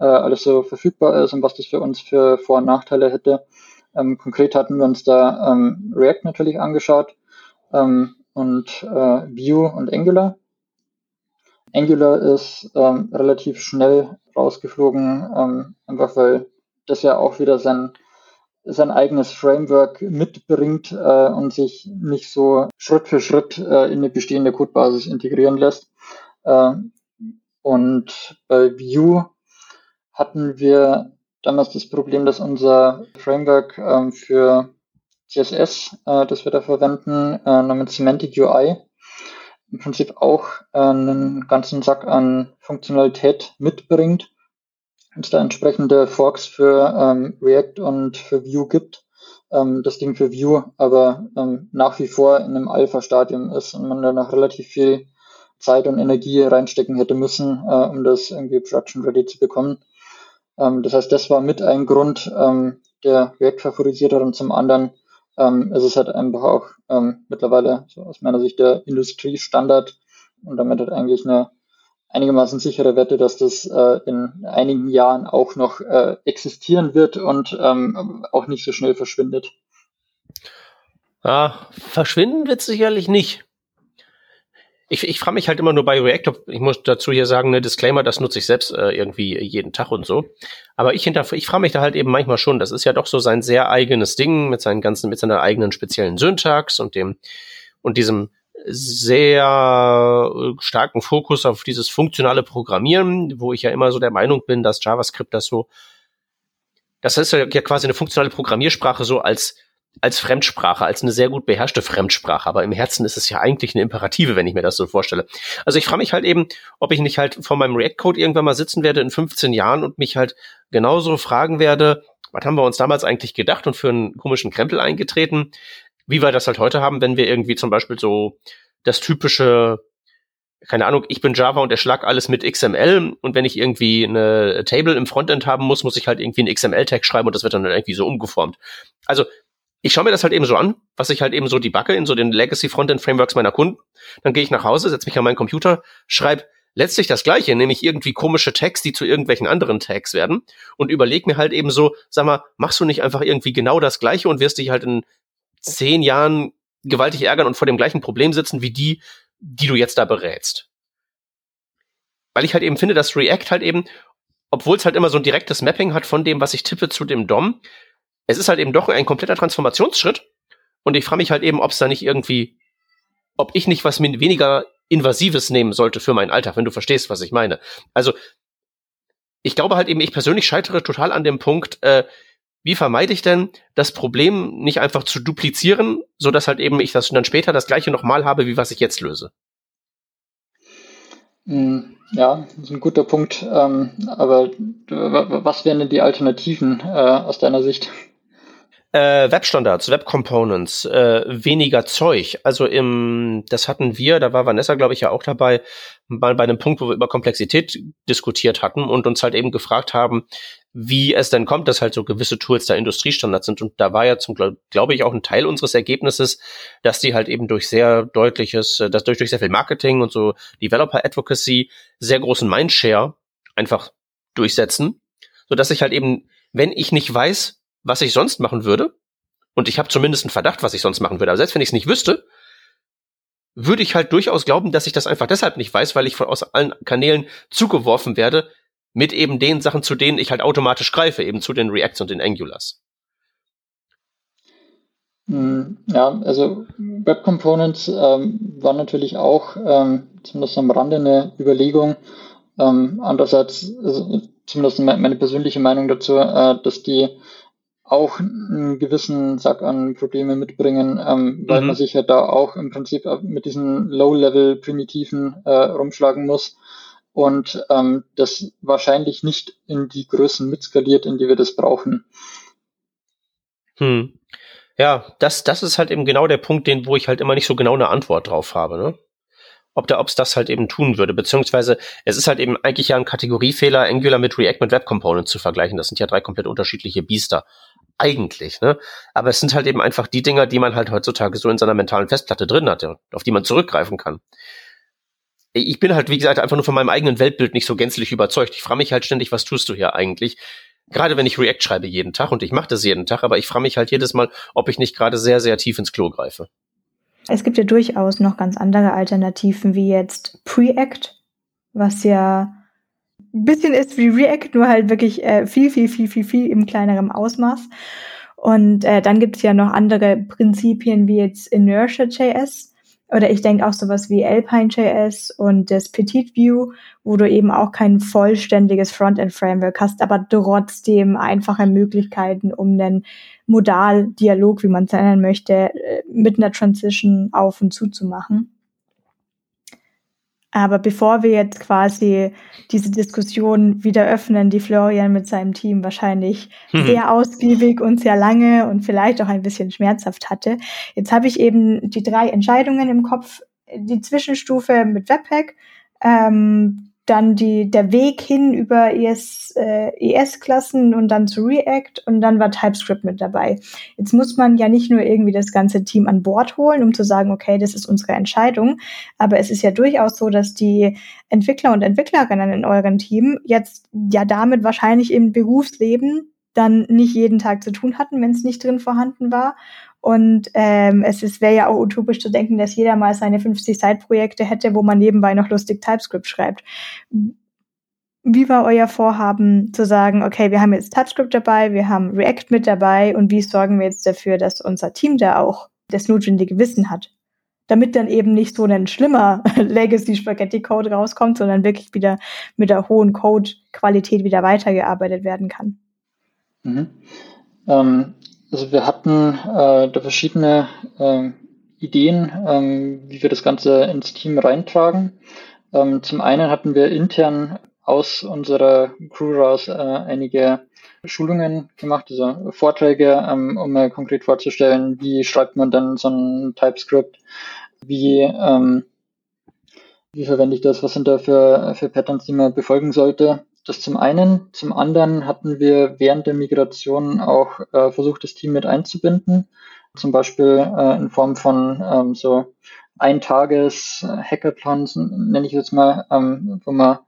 äh, alles so verfügbar ist und was das für uns für Vor- und Nachteile hätte. Ähm, konkret hatten wir uns da React natürlich angeschaut und äh, Vue und Angular. Angular ist ähm, relativ schnell rausgeflogen, ähm, einfach weil das ja auch wieder sein, sein eigenes Framework mitbringt äh, und sich nicht so Schritt für Schritt äh, in eine bestehende Codebasis integrieren lässt. Äh, und bei Vue hatten wir damals das Problem, dass unser Framework ähm, für CSS, äh, das wir da verwenden, äh, namens Semantic UI, im Prinzip auch äh, einen ganzen Sack an Funktionalität mitbringt. Es da entsprechende Forks für ähm, React und für Vue gibt. Ähm, das Ding für Vue aber ähm, nach wie vor in einem Alpha-Stadium ist und man da noch relativ viel Zeit und Energie reinstecken hätte müssen, äh, um das irgendwie production ready zu bekommen. Ähm, das heißt, das war mit ein Grund, ähm, der React favorisiert hat und zum anderen ähm, ist halt einfach auch ähm, mittlerweile so aus meiner Sicht der Industriestandard und damit halt eigentlich eine einigermaßen sichere Wette, dass das äh, in einigen Jahren auch noch äh, existieren wird und ähm, auch nicht so schnell verschwindet. Ja, verschwinden wird sicherlich nicht ich, ich frage mich halt immer nur bei React, ich muss dazu hier sagen, ne Disclaimer, das nutze ich selbst äh, irgendwie jeden Tag und so. Aber ich hinter, ich frage mich da halt eben manchmal schon, das ist ja doch so sein sehr eigenes Ding mit seinen ganzen, mit seiner eigenen speziellen Syntax und dem und diesem sehr äh, starken Fokus auf dieses funktionale Programmieren, wo ich ja immer so der Meinung bin, dass JavaScript das so, das ist ja quasi eine funktionale Programmiersprache so als als Fremdsprache, als eine sehr gut beherrschte Fremdsprache, aber im Herzen ist es ja eigentlich eine Imperative, wenn ich mir das so vorstelle. Also ich frage mich halt eben, ob ich nicht halt vor meinem React-Code irgendwann mal sitzen werde in 15 Jahren und mich halt genauso fragen werde, was haben wir uns damals eigentlich gedacht und für einen komischen Krempel eingetreten, wie wir das halt heute haben, wenn wir irgendwie zum Beispiel so das typische keine Ahnung, ich bin Java und erschlag alles mit XML und wenn ich irgendwie eine Table im Frontend haben muss, muss ich halt irgendwie einen XML-Tag schreiben und das wird dann irgendwie so umgeformt. Also ich schaue mir das halt eben so an, was ich halt eben so debugge in so den Legacy Frontend Frameworks meiner Kunden. Dann gehe ich nach Hause, setze mich an meinen Computer, schreibe letztlich das Gleiche, nämlich irgendwie komische Tags, die zu irgendwelchen anderen Tags werden und überleg mir halt eben so, sag mal, machst du nicht einfach irgendwie genau das Gleiche und wirst dich halt in zehn Jahren gewaltig ärgern und vor dem gleichen Problem sitzen wie die, die du jetzt da berätst. Weil ich halt eben finde, dass React halt eben, obwohl es halt immer so ein direktes Mapping hat von dem, was ich tippe zu dem DOM, es ist halt eben doch ein kompletter Transformationsschritt. Und ich frage mich halt eben, ob es da nicht irgendwie, ob ich nicht was weniger Invasives nehmen sollte für meinen Alltag, wenn du verstehst, was ich meine. Also, ich glaube halt eben, ich persönlich scheitere total an dem Punkt, äh, wie vermeide ich denn, das Problem nicht einfach zu duplizieren, so dass halt eben ich das dann später das gleiche nochmal habe, wie was ich jetzt löse? Hm, ja, das ist ein guter Punkt. Ähm, aber was wären denn die Alternativen äh, aus deiner Sicht? Äh, Webstandards, Web Components, äh, weniger Zeug. Also im, das hatten wir, da war Vanessa, glaube ich, ja auch dabei, mal bei einem Punkt, wo wir über Komplexität diskutiert hatten und uns halt eben gefragt haben, wie es denn kommt, dass halt so gewisse Tools da Industriestandards sind. Und da war ja zum, glaube ich, auch ein Teil unseres Ergebnisses, dass die halt eben durch sehr deutliches, äh, dass durch, durch sehr viel Marketing und so Developer Advocacy sehr großen Mindshare einfach durchsetzen, so dass ich halt eben, wenn ich nicht weiß, was ich sonst machen würde, und ich habe zumindest einen Verdacht, was ich sonst machen würde, aber selbst wenn ich es nicht wüsste, würde ich halt durchaus glauben, dass ich das einfach deshalb nicht weiß, weil ich von aus allen Kanälen zugeworfen werde, mit eben den Sachen, zu denen ich halt automatisch greife, eben zu den Reacts und den Angulars. Hm, ja, also Web Components ähm, war natürlich auch ähm, zumindest am Rande eine Überlegung. Ähm, andererseits, also, zumindest meine persönliche Meinung dazu, äh, dass die auch einen gewissen Sack an Probleme mitbringen, ähm, weil mhm. man sich ja da auch im Prinzip mit diesen Low-Level-Primitiven äh, rumschlagen muss und ähm, das wahrscheinlich nicht in die Größen mitskaliert, in die wir das brauchen. Hm. Ja, das, das ist halt eben genau der Punkt, den, wo ich halt immer nicht so genau eine Antwort drauf habe, ne? Ob der, ob's das halt eben tun würde, beziehungsweise es ist halt eben eigentlich ja ein Kategoriefehler, Angular mit React mit Web Component zu vergleichen. Das sind ja drei komplett unterschiedliche Biester. Eigentlich, ne? Aber es sind halt eben einfach die Dinger, die man halt heutzutage so in seiner mentalen Festplatte drin hat, auf die man zurückgreifen kann ich bin halt, wie gesagt, einfach nur von meinem eigenen Weltbild nicht so gänzlich überzeugt. Ich frage mich halt ständig, was tust du hier eigentlich? Gerade wenn ich React schreibe jeden Tag und ich mache das jeden Tag, aber ich frage mich halt jedes Mal, ob ich nicht gerade sehr, sehr tief ins Klo greife. Es gibt ja durchaus noch ganz andere Alternativen, wie jetzt Preact, was ja bisschen ist wie React, nur halt wirklich äh, viel, viel, viel, viel, viel im kleineren Ausmaß. Und äh, dann gibt es ja noch andere Prinzipien wie jetzt Inertia.js, oder ich denke auch sowas wie Alpine.js und das Petit View, wo du eben auch kein vollständiges Frontend-Framework hast, aber trotzdem einfache Möglichkeiten, um einen Modal-Dialog, wie man es nennen möchte, äh, mit einer Transition auf und zu zu machen. Aber bevor wir jetzt quasi diese Diskussion wieder öffnen, die Florian mit seinem Team wahrscheinlich mhm. sehr ausgiebig und sehr lange und vielleicht auch ein bisschen schmerzhaft hatte, jetzt habe ich eben die drei Entscheidungen im Kopf. Die Zwischenstufe mit Webpack, ähm, dann die, der Weg hin über ES, äh, ES-Klassen und dann zu React und dann war TypeScript mit dabei. Jetzt muss man ja nicht nur irgendwie das ganze Team an Bord holen, um zu sagen, okay, das ist unsere Entscheidung, aber es ist ja durchaus so, dass die Entwickler und Entwicklerinnen in eurem Team jetzt ja damit wahrscheinlich im Berufsleben dann nicht jeden Tag zu tun hatten, wenn es nicht drin vorhanden war und ähm, es wäre ja auch utopisch zu denken, dass jeder mal seine 50 Side-Projekte hätte, wo man nebenbei noch lustig TypeScript schreibt. Wie war euer Vorhaben zu sagen, okay, wir haben jetzt TypeScript dabei, wir haben React mit dabei und wie sorgen wir jetzt dafür, dass unser Team da auch das notwendige Wissen hat? Damit dann eben nicht so ein schlimmer Legacy Spaghetti Code rauskommt, sondern wirklich wieder mit der hohen Code-Qualität wieder weitergearbeitet werden kann. Mhm. Ähm, also wir hatten äh, da verschiedene äh, Ideen, ähm, wie wir das Ganze ins Team reintragen. Ähm, zum einen hatten wir intern aus unserer Crew raus äh, einige Schulungen gemacht, also Vorträge, ähm, um mal konkret vorzustellen, wie schreibt man dann so ein TypeScript, wie, ähm, wie verwende ich das, was sind da für, für Patterns, die man befolgen sollte. Das zum einen. Zum anderen hatten wir während der Migration auch äh, versucht, das Team mit einzubinden. Zum Beispiel äh, in Form von ähm, so Eintages-Hackathons, nenne ich jetzt mal, ähm, wo man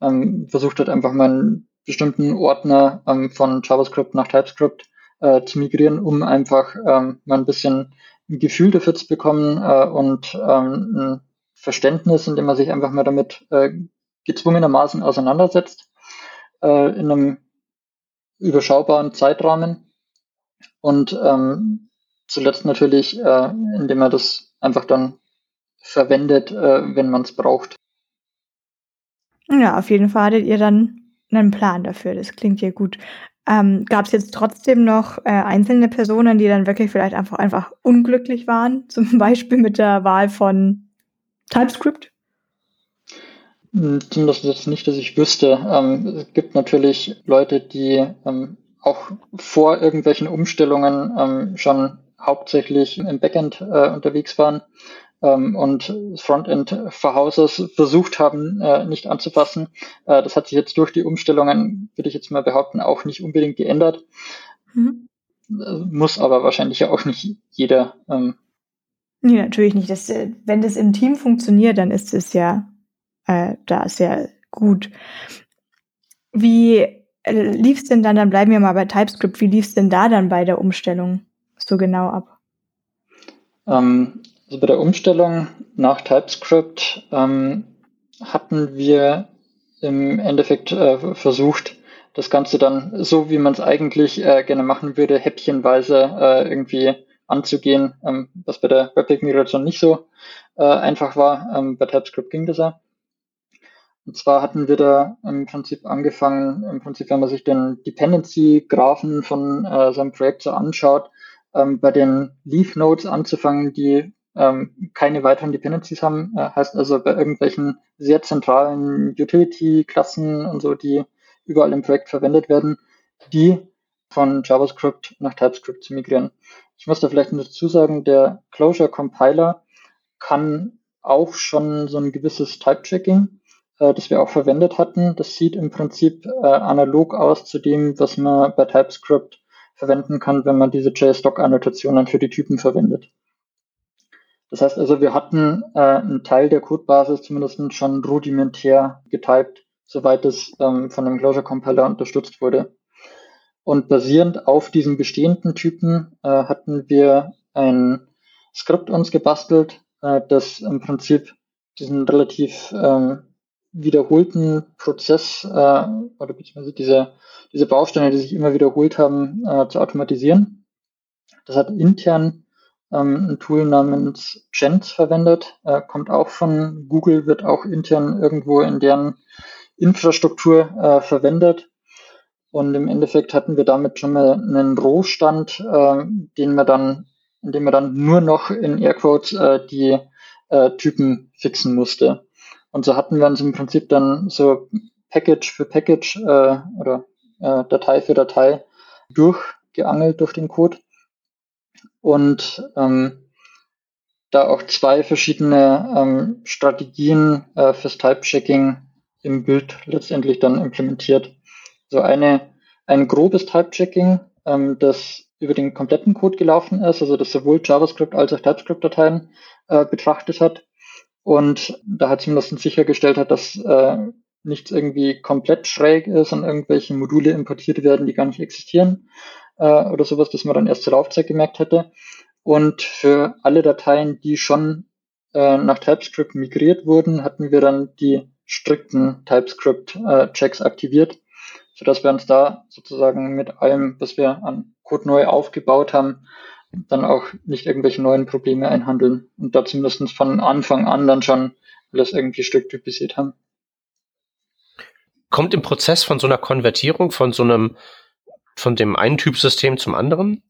ähm, versucht hat, einfach mal einen bestimmten Ordner ähm, von JavaScript nach TypeScript äh, zu migrieren, um einfach ähm, mal ein bisschen ein Gefühl dafür zu bekommen äh, und ähm, ein Verständnis, indem man sich einfach mal damit äh, gezwungenermaßen auseinandersetzt äh, in einem überschaubaren Zeitrahmen und ähm, zuletzt natürlich, äh, indem er das einfach dann verwendet, äh, wenn man es braucht. Ja, auf jeden Fall hattet ihr dann einen Plan dafür. Das klingt ja gut. Ähm, Gab es jetzt trotzdem noch äh, einzelne Personen, die dann wirklich vielleicht einfach, einfach unglücklich waren? Zum Beispiel mit der Wahl von TypeScript? Zumindest jetzt nicht, dass ich wüsste. Ähm, es gibt natürlich Leute, die ähm, auch vor irgendwelchen Umstellungen ähm, schon hauptsächlich im Backend äh, unterwegs waren. ähm, und Frontend Verhausers versucht haben, äh, nicht anzufassen. Äh, das hat sich jetzt durch die Umstellungen, würde ich jetzt mal behaupten, auch nicht unbedingt geändert. Mhm. Äh, muss aber wahrscheinlich ja auch nicht jeder. Ähm, nee, natürlich nicht. Das, äh, wenn das im Team funktioniert, dann ist es ja äh, da sehr gut. Wie äh, lief es denn dann, dann bleiben wir mal bei TypeScript, wie lief es denn da dann bei der Umstellung so genau ab? Ähm, also bei der Umstellung nach TypeScript ähm, hatten wir im Endeffekt äh, versucht, das Ganze dann so, wie man es eigentlich äh, gerne machen würde, häppchenweise äh, irgendwie anzugehen, ähm, was bei der Webpack-Migration nicht so äh, einfach war. Ähm, bei TypeScript ging das ja. Und zwar hatten wir da im Prinzip angefangen, im Prinzip, wenn man sich den Dependency-Graphen von äh, seinem Projekt so anschaut, ähm, bei den Leaf-Nodes anzufangen, die ähm, keine weiteren Dependencies haben. Äh, heißt also bei irgendwelchen sehr zentralen Utility-Klassen und so, die überall im Projekt verwendet werden, die von JavaScript nach TypeScript zu migrieren. Ich muss da vielleicht noch dazu sagen, der Closure Compiler kann auch schon so ein gewisses Type-Checking, äh, das wir auch verwendet hatten. Das sieht im Prinzip äh, analog aus zu dem, was man bei TypeScript verwenden kann, wenn man diese JSDoc-Annotationen für die Typen verwendet. Das heißt also, wir hatten äh, einen Teil der Codebasis zumindest schon rudimentär getypt, soweit es ähm, von dem Closure Compiler unterstützt wurde. Und basierend auf diesen bestehenden Typen äh, hatten wir ein Skript uns gebastelt, äh, das im Prinzip diesen relativ ähm, wiederholten Prozess äh, oder beziehungsweise diese, diese Bausteine, die sich immer wiederholt haben, äh, zu automatisieren. Das hat intern ähm, ein Tool namens Gents verwendet, äh, kommt auch von Google, wird auch intern irgendwo in deren Infrastruktur äh, verwendet. Und im Endeffekt hatten wir damit schon mal einen Rohstand, äh, den wir dann, in dem wir dann nur noch in Airquotes äh, die äh, Typen fixen musste. Und so hatten wir uns im Prinzip dann so Package für Package äh, oder äh, Datei für Datei durchgeangelt durch den Code und ähm, da auch zwei verschiedene ähm, Strategien äh, fürs Type-Checking im Bild letztendlich dann implementiert. So eine, ein grobes Type-Checking, ähm, das über den kompletten Code gelaufen ist, also das sowohl JavaScript als auch TypeScript-Dateien äh, betrachtet hat und da hat zumindest sichergestellt hat, dass äh, nichts irgendwie komplett schräg ist und irgendwelche Module importiert werden, die gar nicht existieren äh, oder sowas, das man dann erst zur Laufzeit gemerkt hätte. Und für alle Dateien, die schon äh, nach TypeScript migriert wurden, hatten wir dann die strikten TypeScript-Checks äh, aktiviert, sodass wir uns da sozusagen mit allem, was wir an Code neu aufgebaut haben, dann auch nicht irgendwelche neuen Probleme einhandeln und da zumindest von Anfang an dann schon alles irgendwie stücktypisiert haben. Kommt im Prozess von so einer Konvertierung von so einem von dem einen Typsystem zum anderen?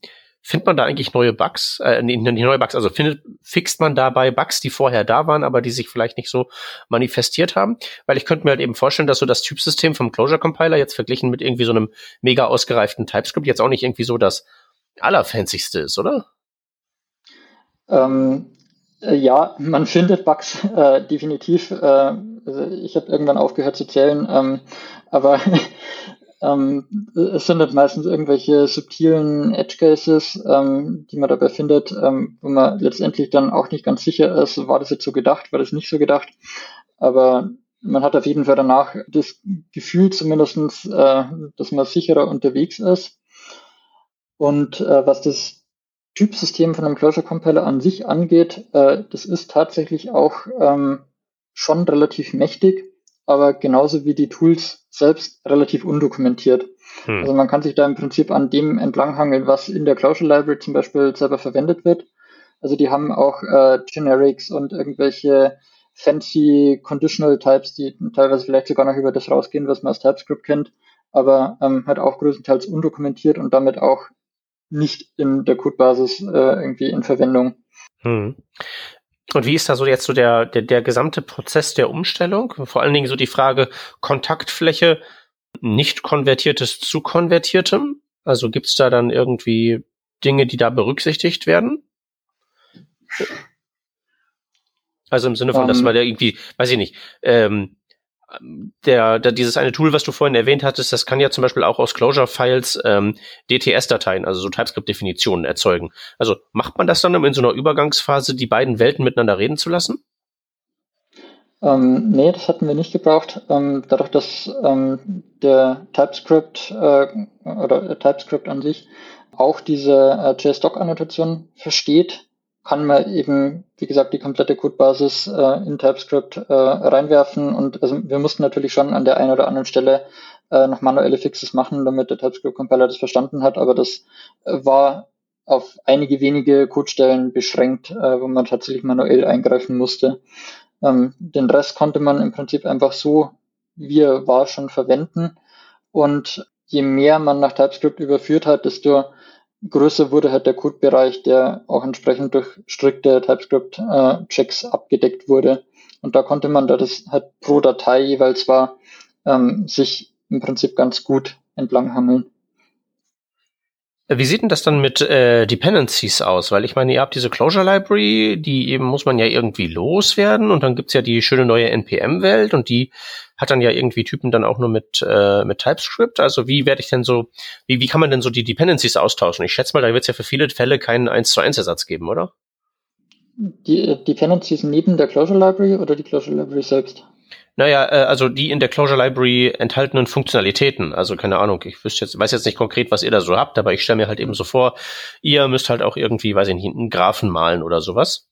Findet man da eigentlich neue Bugs? Äh, nicht neue Bugs, also findet, fixt man dabei Bugs, die vorher da waren, aber die sich vielleicht nicht so manifestiert haben? Weil ich könnte mir halt eben vorstellen, dass so das Typsystem vom Closure Compiler jetzt verglichen mit irgendwie so einem mega ausgereiften TypeScript jetzt auch nicht irgendwie so das allerfancyste ist, oder? Ähm, äh, ja, man findet Bugs äh, definitiv. Äh, also ich habe irgendwann aufgehört zu zählen, ähm, aber ähm, es sind meistens irgendwelche subtilen Edge Cases, ähm, die man dabei findet, ähm, wo man letztendlich dann auch nicht ganz sicher ist, war das jetzt so gedacht, war das nicht so gedacht. Aber man hat auf jeden Fall danach das Gefühl zumindestens, äh, dass man sicherer unterwegs ist. Und äh, was das Typsystem von einem Closure Compiler an sich angeht, äh, das ist tatsächlich auch ähm, schon relativ mächtig, aber genauso wie die Tools selbst relativ undokumentiert. Hm. Also man kann sich da im Prinzip an dem entlanghangeln, was in der Closure Library zum Beispiel selber verwendet wird. Also die haben auch äh, Generics und irgendwelche fancy Conditional Types, die teilweise vielleicht sogar noch über das rausgehen, was man als TypeScript kennt, aber ähm, halt auch größtenteils undokumentiert und damit auch nicht in der Codebasis äh, irgendwie in Verwendung. Hm. Und wie ist da so jetzt so der, der, der gesamte Prozess der Umstellung? Vor allen Dingen so die Frage Kontaktfläche nicht konvertiertes zu konvertiertem. Also gibt es da dann irgendwie Dinge, die da berücksichtigt werden? Also im Sinne von, um, dass ähm. man da irgendwie, weiß ich nicht, ähm, der, der, dieses eine Tool, was du vorhin erwähnt hattest, das kann ja zum Beispiel auch aus Closure-Files ähm, DTS-Dateien, also so TypeScript-Definitionen erzeugen. Also macht man das dann, um in so einer Übergangsphase die beiden Welten miteinander reden zu lassen? Ähm, nee, das hatten wir nicht gebraucht. Ähm, dadurch, dass ähm, der TypeScript äh, oder TypeScript an sich auch diese äh, JSDoc-Annotation versteht, kann man eben, wie gesagt, die komplette Codebasis äh, in TypeScript äh, reinwerfen. Und also wir mussten natürlich schon an der einen oder anderen Stelle äh, noch manuelle Fixes machen, damit der TypeScript-Compiler das verstanden hat. Aber das äh, war auf einige wenige Codestellen beschränkt, äh, wo man tatsächlich manuell eingreifen musste. Ähm, den Rest konnte man im Prinzip einfach so, wie er war, schon verwenden. Und je mehr man nach TypeScript überführt hat, desto größer wurde halt der Codebereich, der auch entsprechend durch strikte TypeScript-Checks äh, abgedeckt wurde. Und da konnte man da das halt pro Datei jeweils war, ähm, sich im Prinzip ganz gut entlanghangeln. Wie sieht denn das dann mit äh, Dependencies aus? Weil ich meine, ihr habt diese Closure Library, die eben muss man ja irgendwie loswerden und dann gibt's ja die schöne neue NPM-Welt und die hat dann ja irgendwie Typen dann auch nur mit, äh, mit TypeScript. Also wie werde ich denn so, wie, wie kann man denn so die Dependencies austauschen? Ich schätze mal, da wird es ja für viele Fälle keinen 1 zu 1 Ersatz geben, oder? Die äh, Dependencies neben der Closure Library oder die Closure Library selbst? Naja, äh, also die in der Closure Library enthaltenen Funktionalitäten. Also keine Ahnung, ich wüsste jetzt, weiß jetzt nicht konkret, was ihr da so habt, aber ich stelle mir halt eben so vor, ihr müsst halt auch irgendwie, weiß ich nicht, einen Graphen malen oder sowas.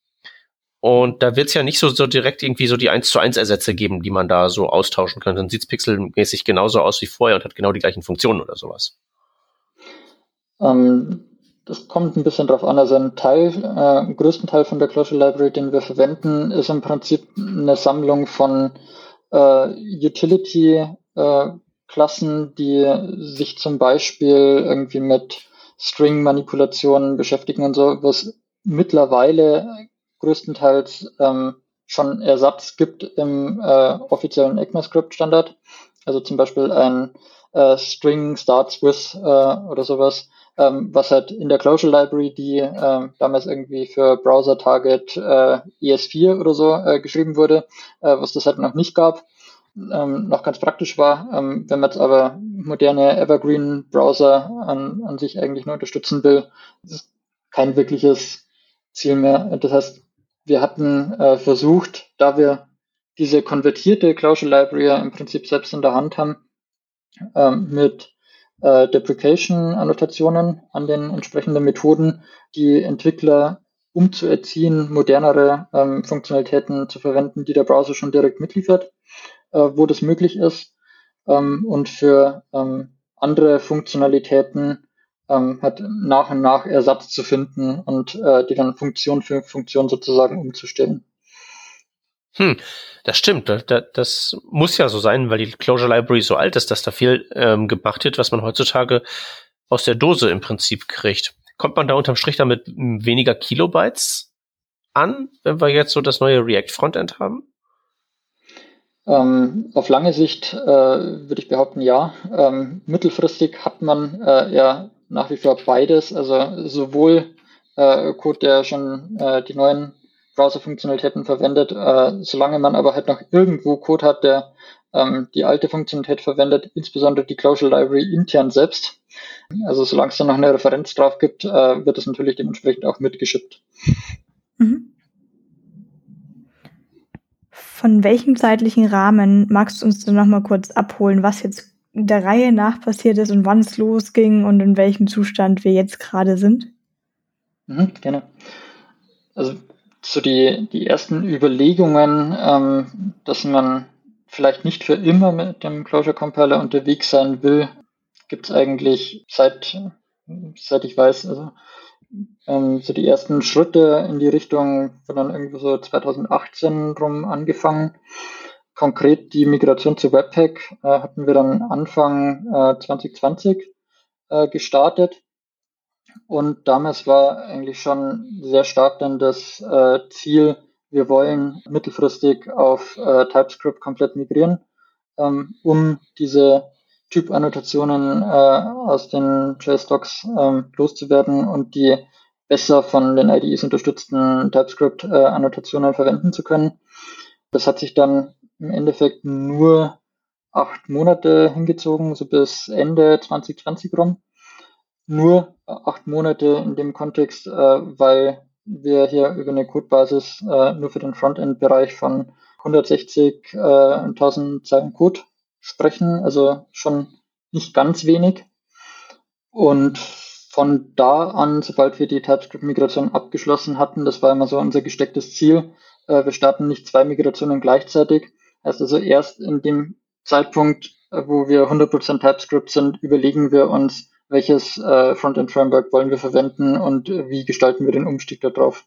Und da wird es ja nicht so, so direkt irgendwie so die 1 zu 1 Ersätze geben, die man da so austauschen könnte. Dann sieht's pixelmäßig genauso aus wie vorher und hat genau die gleichen Funktionen oder sowas. Ähm, das kommt ein bisschen drauf an. Also ein Teil, äh, größten Teil von der Closure Library, den wir verwenden, ist im Prinzip eine Sammlung von äh, Utility-Klassen, äh, die sich zum Beispiel irgendwie mit String-Manipulationen beschäftigen und so, was mittlerweile größtenteils ähm, schon Ersatz gibt im äh, offiziellen ECMAScript-Standard. Also zum Beispiel ein äh, String starts with äh, oder sowas, ähm, was halt in der Closure Library, die äh, damals irgendwie für Browser Target äh, ES4 oder so äh, geschrieben wurde, äh, was das halt noch nicht gab, ähm, noch ganz praktisch war. Ähm, wenn man jetzt aber moderne Evergreen Browser an, an sich eigentlich nur unterstützen will, ist kein wirkliches Ziel mehr. Das heißt, wir hatten äh, versucht, da wir diese konvertierte Closure Library im Prinzip selbst in der Hand haben, ähm, mit äh, Deprecation-Annotationen an den entsprechenden Methoden, die Entwickler umzuerziehen, modernere ähm, Funktionalitäten zu verwenden, die der Browser schon direkt mitliefert, äh, wo das möglich ist. Ähm, und für ähm, andere Funktionalitäten ähm, hat nach und nach Ersatz zu finden und äh, die dann Funktion für Funktion sozusagen umzustellen. Hm, das stimmt. Das, das muss ja so sein, weil die Closure Library so alt ist, dass da viel ähm, gemacht wird, was man heutzutage aus der Dose im Prinzip kriegt. Kommt man da unterm Strich damit weniger Kilobytes an, wenn wir jetzt so das neue React Frontend haben? Ähm, auf lange Sicht äh, würde ich behaupten, ja. Ähm, mittelfristig hat man äh, ja nach wie vor beides, also sowohl äh, Code, der schon äh, die neuen Browser-Funktionalitäten verwendet, äh, solange man aber halt noch irgendwo Code hat, der ähm, die alte Funktionalität verwendet, insbesondere die Closure Library intern selbst. Also solange es da noch eine Referenz drauf gibt, äh, wird es natürlich dementsprechend auch mitgeschippt. Mhm. Von welchem zeitlichen Rahmen magst du uns denn noch mal kurz abholen, was jetzt der Reihe nach passiert ist und wann es losging und in welchem Zustand wir jetzt gerade sind? Mhm, gerne. Also so die, die ersten Überlegungen, ähm, dass man vielleicht nicht für immer mit dem Closure Compiler unterwegs sein will, gibt es eigentlich seit, seit ich weiß, also ähm, so die ersten Schritte in die Richtung von dann irgendwie so 2018 rum angefangen. Konkret die Migration zu Webpack äh, hatten wir dann Anfang äh, 2020 äh, gestartet. Und damals war eigentlich schon sehr stark dann das äh, Ziel, wir wollen mittelfristig auf äh, TypeScript komplett migrieren, ähm, um diese Typannotationen äh, aus den JSDocs ähm, loszuwerden und die besser von den IDEs unterstützten TypeScript-Annotationen verwenden zu können. Das hat sich dann im Endeffekt nur acht Monate hingezogen, so bis Ende 2020 rum. Nur acht Monate in dem Kontext, äh, weil wir hier über eine Codebasis äh, nur für den Frontend-Bereich von 160.000 äh, Zeilen Code sprechen, also schon nicht ganz wenig. Und von da an, sobald wir die TypeScript-Migration abgeschlossen hatten, das war immer so unser gestecktes Ziel, äh, wir starten nicht zwei Migrationen gleichzeitig. Heißt also erst in dem Zeitpunkt, äh, wo wir 100% TypeScript sind, überlegen wir uns, welches äh, Frontend-Framework wollen wir verwenden und äh, wie gestalten wir den Umstieg darauf.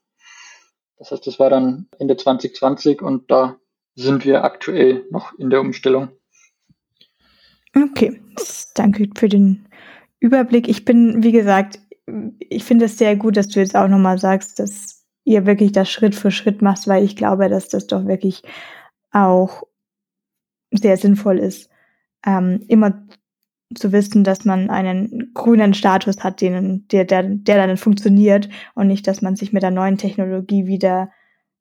Das heißt, das war dann Ende 2020 und da sind wir aktuell noch in der Umstellung. Okay, danke für den Überblick. Ich bin, wie gesagt, ich finde es sehr gut, dass du jetzt auch nochmal sagst, dass ihr wirklich das Schritt für Schritt macht, weil ich glaube, dass das doch wirklich auch sehr sinnvoll ist, ähm, immer zu wissen, dass man einen grünen Status hat, den, der, der, der dann funktioniert und nicht, dass man sich mit der neuen Technologie wieder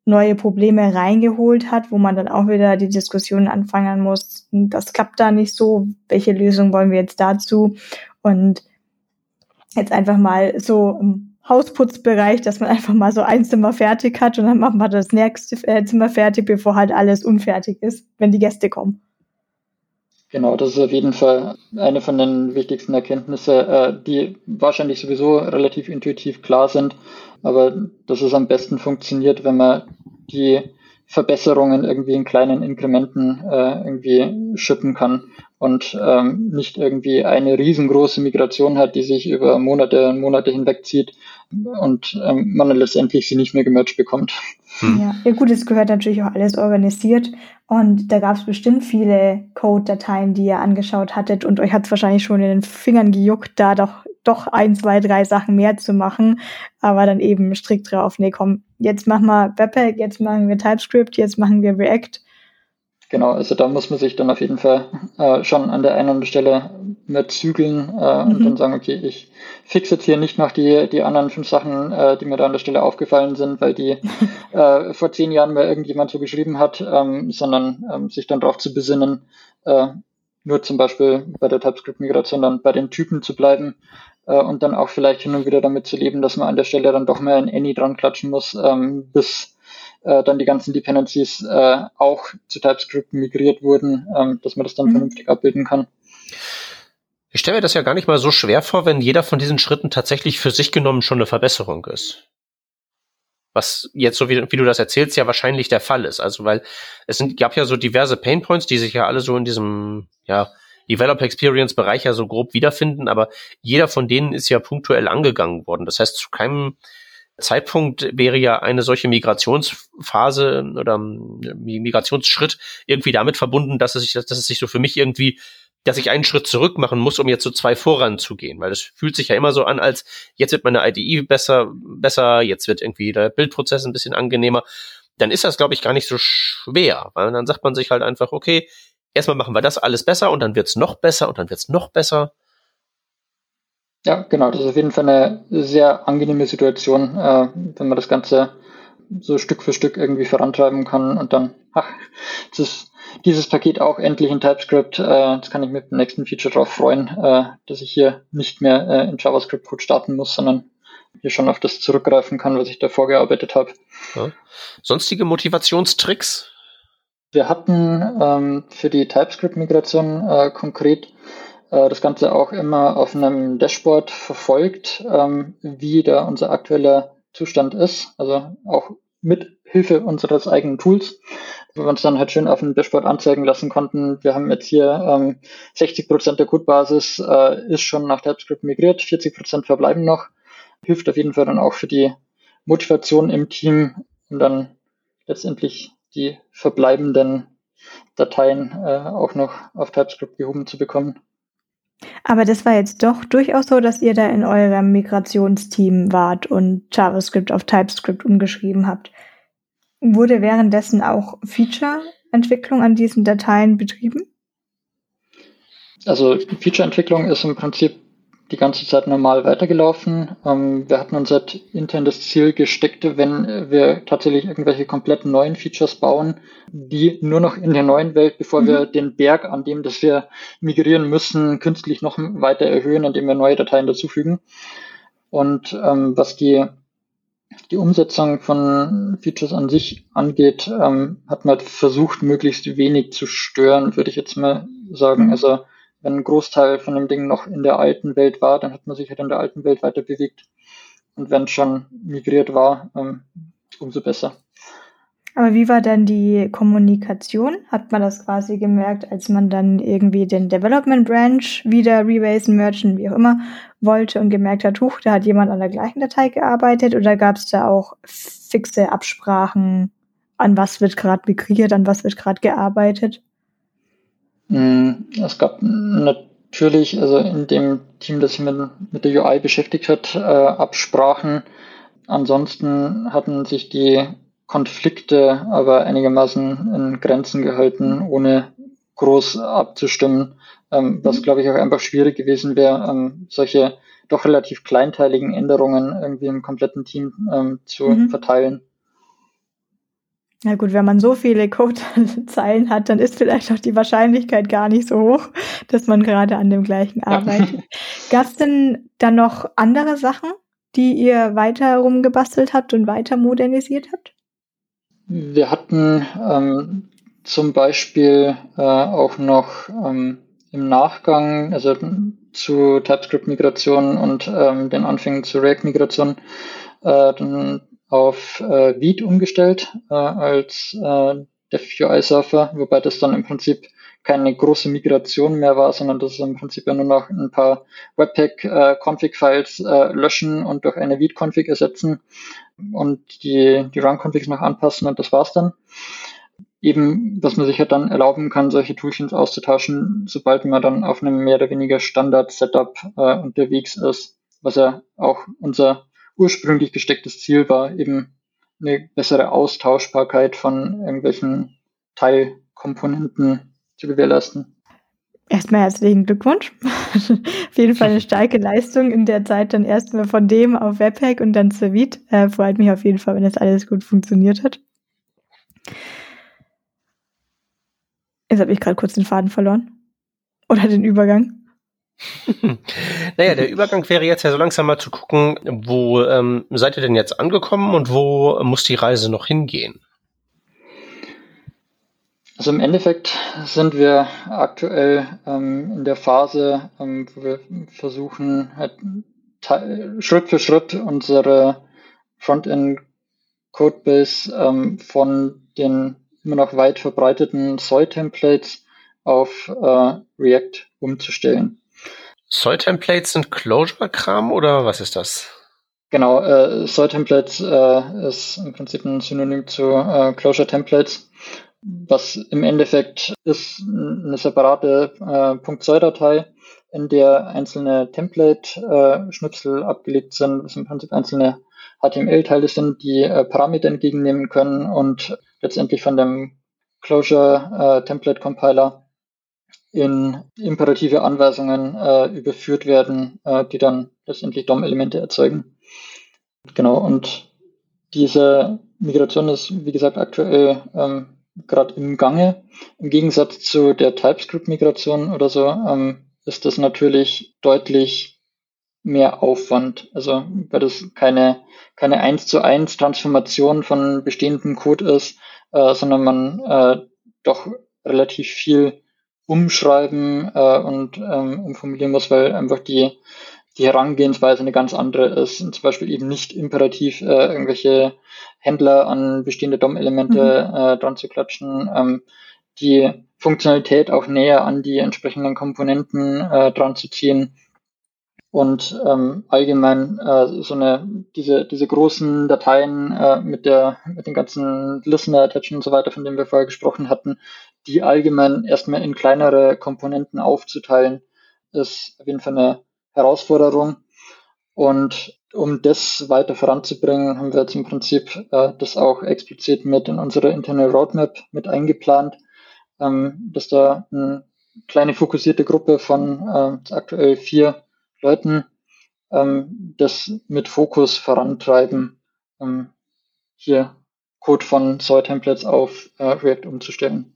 neue Probleme reingeholt hat, wo man dann auch wieder die Diskussion anfangen muss, das klappt da nicht so, welche Lösung wollen wir jetzt dazu? Und jetzt einfach mal so im Hausputzbereich, dass man einfach mal so ein Zimmer fertig hat und dann macht man das nächste äh, Zimmer fertig, bevor halt alles unfertig ist, wenn die Gäste kommen. Genau, das ist auf jeden Fall eine von den wichtigsten Erkenntnissen, äh, die wahrscheinlich sowieso relativ intuitiv klar sind, aber dass es am besten funktioniert, wenn man die Verbesserungen irgendwie in kleinen Inkrementen äh, irgendwie schippen kann und ähm, nicht irgendwie eine riesengroße Migration hat, die sich über Monate und Monate hinwegzieht und ähm, man dann letztendlich sie nicht mehr gemerged bekommt. Hm. Ja. ja, gut, es gehört natürlich auch alles organisiert und da gab es bestimmt viele Code-Dateien, die ihr angeschaut hattet und euch hat es wahrscheinlich schon in den Fingern gejuckt, da doch doch ein, zwei, drei Sachen mehr zu machen, aber dann eben strikt drauf, nee, komm, jetzt machen wir Webpack, jetzt machen wir TypeScript, jetzt machen wir React Genau, also da muss man sich dann auf jeden Fall äh, schon an der einen oder anderen Stelle mehr zügeln äh, mhm. und dann sagen, okay, ich fix jetzt hier nicht noch die, die anderen fünf Sachen, äh, die mir da an der Stelle aufgefallen sind, weil die äh, vor zehn Jahren mal irgendjemand so geschrieben hat, ähm, sondern ähm, sich dann darauf zu besinnen, äh, nur zum Beispiel bei der TypeScript-Migration dann bei den Typen zu bleiben äh, und dann auch vielleicht hin und wieder damit zu leben, dass man an der Stelle dann doch mal ein Any dran klatschen muss, ähm, bis äh, dann die ganzen Dependencies äh, auch zu TypeScript migriert wurden, ähm, dass man das dann mhm. vernünftig abbilden kann. Ich stelle mir das ja gar nicht mal so schwer vor, wenn jeder von diesen Schritten tatsächlich für sich genommen schon eine Verbesserung ist. Was jetzt, so wie, wie du das erzählst, ja wahrscheinlich der Fall ist. Also, weil es sind, gab ja so diverse Painpoints, die sich ja alle so in diesem, ja, Developer Experience Bereich ja so grob wiederfinden, aber jeder von denen ist ja punktuell angegangen worden. Das heißt, zu keinem Zeitpunkt wäre ja eine solche Migrationsphase oder Migrationsschritt irgendwie damit verbunden, dass es sich, dass es sich so für mich irgendwie, dass ich einen Schritt zurück machen muss, um jetzt so zwei voranzugehen, weil es fühlt sich ja immer so an, als jetzt wird meine IDE besser, besser, jetzt wird irgendwie der Bildprozess ein bisschen angenehmer. Dann ist das, glaube ich, gar nicht so schwer, weil dann sagt man sich halt einfach, okay, erstmal machen wir das alles besser und dann wird's noch besser und dann wird's noch besser. Ja, genau. Das ist auf jeden Fall eine sehr angenehme Situation, äh, wenn man das Ganze so Stück für Stück irgendwie vorantreiben kann und dann, ach, jetzt ist dieses Paket auch endlich in TypeScript. Äh, jetzt kann ich mit dem nächsten Feature darauf freuen, äh, dass ich hier nicht mehr äh, in JavaScript-Code starten muss, sondern hier schon auf das zurückgreifen kann, was ich da vorgearbeitet habe. Ja. Sonstige Motivationstricks? Wir hatten ähm, für die TypeScript-Migration äh, konkret äh, das Ganze auch immer auf einem Dashboard verfolgt, ähm, wie da unser aktueller Zustand ist. Also auch mit Hilfe unseres eigenen Tools, wo wir uns dann halt schön auf dem Dashboard anzeigen lassen konnten. Wir haben jetzt hier ähm, 60 Prozent der Codebasis äh, ist schon nach TypeScript migriert, 40 Prozent verbleiben noch. Hilft auf jeden Fall dann auch für die Motivation im Team und dann letztendlich die verbleibenden Dateien äh, auch noch auf TypeScript gehoben zu bekommen. Aber das war jetzt doch durchaus so, dass ihr da in eurem Migrationsteam wart und JavaScript auf TypeScript umgeschrieben habt. Wurde währenddessen auch Feature-Entwicklung an diesen Dateien betrieben? Also Feature-Entwicklung ist im Prinzip die ganze Zeit normal weitergelaufen. Ähm, wir hatten uns halt intern das Ziel gesteckt, wenn wir tatsächlich irgendwelche komplett neuen Features bauen, die nur noch in der neuen Welt, bevor mhm. wir den Berg, an dem das wir migrieren müssen, künstlich noch weiter erhöhen, indem wir neue Dateien dazufügen. Und ähm, was die die Umsetzung von Features an sich angeht, ähm, hat man halt versucht, möglichst wenig zu stören, würde ich jetzt mal sagen. Mhm. Also wenn ein Großteil von dem Ding noch in der alten Welt war, dann hat man sich halt in der alten Welt weiter bewegt. Und wenn es schon migriert war, ähm, umso besser. Aber wie war dann die Kommunikation? Hat man das quasi gemerkt, als man dann irgendwie den Development Branch wieder rebasen, merchen, wie auch immer, wollte und gemerkt hat, huch, da hat jemand an der gleichen Datei gearbeitet oder gab es da auch fixe Absprachen, an was wird gerade migriert, an was wird gerade gearbeitet? Hm, es gab natürlich, also in dem Team, das sich mit, mit der UI beschäftigt hat, äh, Absprachen. Ansonsten hatten sich die Konflikte aber einigermaßen in Grenzen gehalten, ohne groß abzustimmen, ähm, was glaube ich auch einfach schwierig gewesen wäre, ähm, solche doch relativ kleinteiligen Änderungen irgendwie im kompletten Team ähm, zu mhm. verteilen. Na gut, wenn man so viele Codezeilen hat, dann ist vielleicht auch die Wahrscheinlichkeit gar nicht so hoch, dass man gerade an dem gleichen arbeitet. Gab es denn dann noch andere Sachen, die ihr weiter rumgebastelt habt und weiter modernisiert habt? Wir hatten ähm, zum Beispiel äh, auch noch ähm, im Nachgang, also zu TypeScript-Migration und ähm, den Anfängen zu React-Migration, äh, dann auf äh, Vite umgestellt äh, als äh, DevUI-Surfer, wobei das dann im Prinzip keine große Migration mehr war, sondern das ist im Prinzip ja nur noch ein paar Webpack-Config-Files äh, löschen und durch eine Vite-Config ersetzen und die, die Run-Configs noch anpassen und das war's dann. Eben, dass man sich halt dann erlauben kann, solche Toolchains auszutauschen, sobald man dann auf einem mehr oder weniger Standard-Setup äh, unterwegs ist, was ja auch unser ursprünglich gestecktes Ziel war, eben eine bessere Austauschbarkeit von irgendwelchen Teilkomponenten zu gewährleisten. Erstmal herzlichen Glückwunsch. auf jeden Fall eine starke Leistung in der Zeit dann erstmal von dem auf Webpack und dann zur Vite. Äh, freut mich auf jeden Fall, wenn das alles gut funktioniert hat. Jetzt habe ich gerade kurz den Faden verloren. Oder den Übergang. naja, der Übergang wäre jetzt ja so langsam mal zu gucken, wo ähm, seid ihr denn jetzt angekommen und wo muss die Reise noch hingehen? Also im Endeffekt sind wir aktuell ähm, in der Phase, ähm, wo wir versuchen, halt Schritt für Schritt unsere Frontend Codebase ähm, von den immer noch weit verbreiteten Soy-Templates auf äh, React umzustellen. Soy-Templates sind Closure-Kram oder was ist das? Genau, äh, Soy-Templates äh, ist im Prinzip ein Synonym zu äh, Closure-Templates, was im Endeffekt ist eine separate äh, .soy-Datei, in der einzelne Template-Schnipsel abgelegt sind, was im Prinzip einzelne HTML-Teile sind, die äh, Parameter entgegennehmen können und letztendlich von dem Closure äh, in imperative Anweisungen äh, überführt werden, äh, die dann letztendlich DOM-Elemente erzeugen. Genau, und diese Migration ist, wie gesagt, aktuell ähm, gerade im Gange. Im Gegensatz zu der TypeScript-Migration oder so ähm, ist das natürlich deutlich mehr Aufwand. Also weil das keine, keine 1 zu 1 Transformation von bestehendem Code ist, äh, sondern man äh, doch relativ viel umschreiben äh, und ähm, umformulieren muss, weil einfach die, die Herangehensweise eine ganz andere ist. Und zum Beispiel eben nicht imperativ äh, irgendwelche Händler an bestehende DOM-Elemente mhm. äh, dran zu klatschen, ähm, die Funktionalität auch näher an die entsprechenden Komponenten äh, dran zu ziehen und ähm, allgemein äh, so eine diese diese großen Dateien äh, mit der mit den ganzen Listener Attachment und so weiter, von denen wir vorher gesprochen hatten, die allgemein erstmal in kleinere Komponenten aufzuteilen, ist auf jeden Fall eine Herausforderung. Und um das weiter voranzubringen, haben wir jetzt im Prinzip äh, das auch explizit mit in unsere interne Roadmap mit eingeplant, ähm, dass da eine kleine fokussierte Gruppe von äh, aktuell vier Leuten ähm, das mit Fokus vorantreiben, ähm, hier Code von Soy-Templates auf äh, React umzustellen.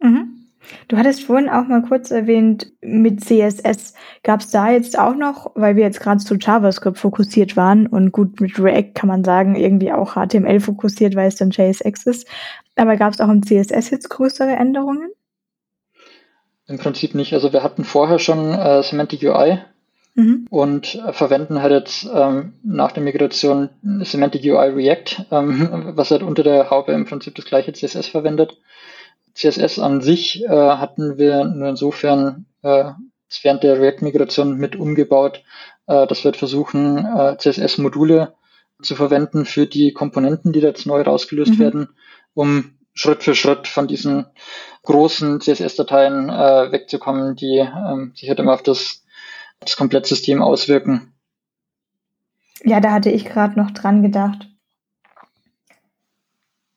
Mhm. Du hattest vorhin auch mal kurz erwähnt, mit CSS gab es da jetzt auch noch, weil wir jetzt gerade zu JavaScript fokussiert waren und gut mit React kann man sagen, irgendwie auch HTML fokussiert, weil es dann JSX ist. Aber gab es auch im CSS jetzt größere Änderungen? Im Prinzip nicht. Also wir hatten vorher schon äh, Semantic UI mhm. und äh, verwenden halt jetzt ähm, nach der Migration Semantic UI React, ähm, was halt unter der Haube im Prinzip das gleiche CSS verwendet. CSS an sich äh, hatten wir nur insofern äh, während der React-Migration mit umgebaut, äh, dass wir versuchen, äh, CSS-Module zu verwenden für die Komponenten, die da jetzt neu rausgelöst mhm. werden, um Schritt für Schritt von diesen großen CSS-Dateien äh, wegzukommen, die ähm, sich halt immer auf das, das Komplettsystem auswirken. Ja, da hatte ich gerade noch dran gedacht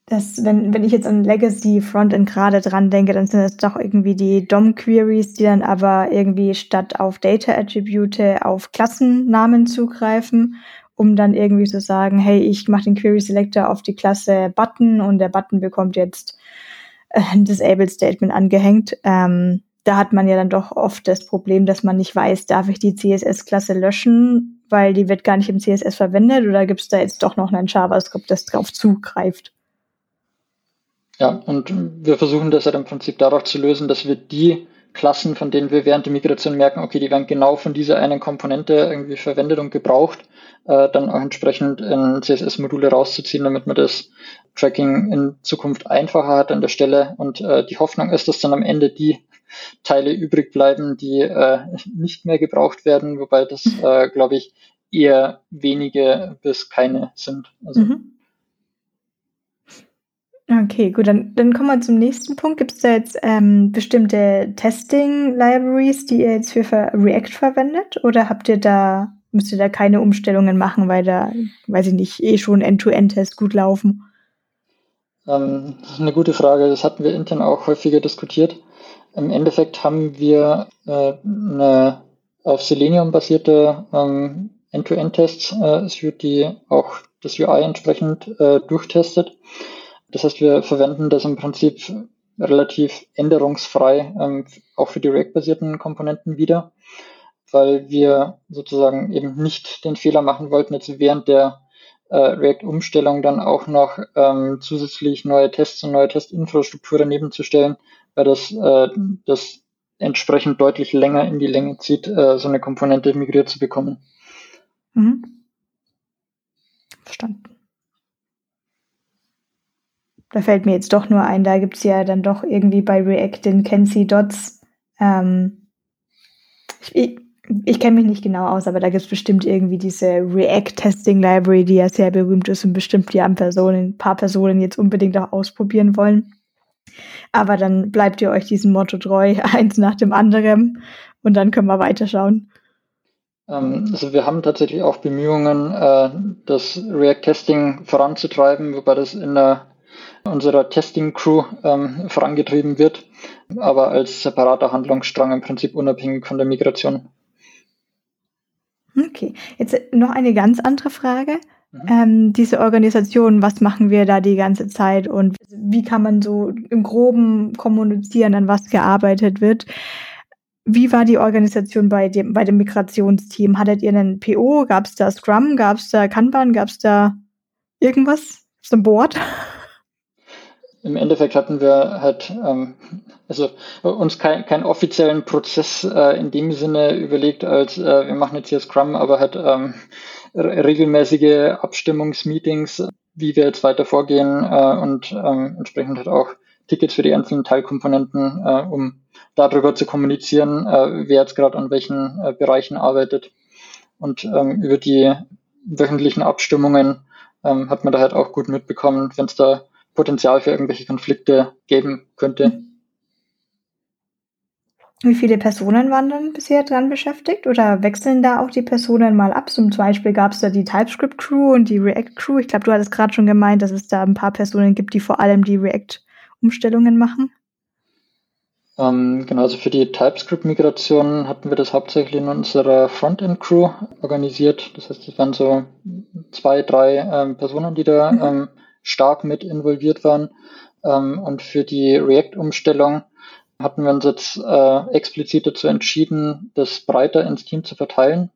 das, wenn, wenn ich jetzt an Legacy Frontend gerade dran denke, dann sind es doch irgendwie die DOM-Queries, die dann aber irgendwie statt auf Data-Attribute auf Klassennamen zugreifen, um dann irgendwie zu sagen, hey, ich mache den Query Selector auf die Klasse Button und der Button bekommt jetzt äh, ein Disabled Statement angehängt. Ähm, da hat man ja dann doch oft das Problem, dass man nicht weiß, darf ich die CSS-Klasse löschen, weil die wird gar nicht im CSS verwendet oder gibt es da jetzt doch noch ein JavaScript, das drauf zugreift? Ja, und wir versuchen das halt im Prinzip dadurch zu lösen, dass wir die Klassen, von denen wir während der Migration merken, okay, die werden genau von dieser einen Komponente irgendwie verwendet und gebraucht, äh, dann auch entsprechend in CSS-Module rauszuziehen, damit man das Tracking in Zukunft einfacher hat an der Stelle. Und äh, die Hoffnung ist, dass dann am Ende die Teile übrig bleiben, die äh, nicht mehr gebraucht werden, wobei das, äh, glaube ich, eher wenige bis keine sind. Also mhm. Okay, gut, dann, dann kommen wir zum nächsten Punkt. Gibt es da jetzt ähm, bestimmte Testing-Libraries, die ihr jetzt für React verwendet? Oder habt ihr da, müsst ihr da keine Umstellungen machen, weil da, weiß ich nicht, eh schon End-to-End-Tests gut laufen? Ähm, eine gute Frage. Das hatten wir intern auch häufiger diskutiert. Im Endeffekt haben wir äh, eine auf Selenium basierte ähm, End-to-End-Tests, äh, die auch das UI entsprechend äh, durchtestet. Das heißt, wir verwenden das im Prinzip relativ änderungsfrei ähm, auch für die React-basierten Komponenten wieder, weil wir sozusagen eben nicht den Fehler machen wollten, jetzt während der äh, React-Umstellung dann auch noch ähm, zusätzlich neue Tests und neue Testinfrastruktur daneben zu stellen, weil das, äh, das entsprechend deutlich länger in die Länge zieht, äh, so eine Komponente migriert zu bekommen. Mhm. Verstanden. Da fällt mir jetzt doch nur ein, da gibt's ja dann doch irgendwie bei React den Kenzie Dots. Ähm, ich ich kenne mich nicht genau aus, aber da gibt's bestimmt irgendwie diese React-Testing-Library, die ja sehr berühmt ist und bestimmt die an Personen, ein paar Personen jetzt unbedingt auch ausprobieren wollen. Aber dann bleibt ihr euch diesem Motto treu, eins nach dem anderen, und dann können wir weiterschauen. Ähm, also wir haben tatsächlich auch Bemühungen, äh, das React-Testing voranzutreiben, wobei das in der unserer Testing-Crew ähm, vorangetrieben wird, aber als separater Handlungsstrang im Prinzip unabhängig von der Migration. Okay, jetzt noch eine ganz andere Frage. Mhm. Ähm, diese Organisation, was machen wir da die ganze Zeit und wie kann man so im Groben kommunizieren, an was gearbeitet wird? Wie war die Organisation bei dem, bei dem Migrationsteam? Hattet ihr einen PO? Gab es da Scrum? Gab es da Kanban? Gab es da irgendwas? Ist ein Board? im Endeffekt hatten wir halt ähm, also uns keinen kein offiziellen Prozess äh, in dem Sinne überlegt, als äh, wir machen jetzt hier Scrum, aber halt ähm, regelmäßige Abstimmungsmeetings, wie wir jetzt weiter vorgehen äh, und ähm, entsprechend halt auch Tickets für die einzelnen Teilkomponenten, äh, um darüber zu kommunizieren, äh, wer jetzt gerade an welchen äh, Bereichen arbeitet. Und ähm, über die wöchentlichen Abstimmungen ähm, hat man da halt auch gut mitbekommen, wenn es da Potenzial für irgendwelche Konflikte geben könnte. Wie viele Personen waren dann bisher dran beschäftigt? Oder wechseln da auch die Personen mal ab? Zum Beispiel gab es da die TypeScript-Crew und die React-Crew. Ich glaube, du hattest gerade schon gemeint, dass es da ein paar Personen gibt, die vor allem die React-Umstellungen machen. Ähm, genau, also für die TypeScript-Migration hatten wir das hauptsächlich in unserer Frontend-Crew organisiert. Das heißt, es waren so zwei, drei ähm, Personen, die da mhm. ähm, stark mit involviert waren. Ähm, und für die React-Umstellung hatten wir uns jetzt äh, explizit dazu entschieden, das breiter ins Team zu verteilen.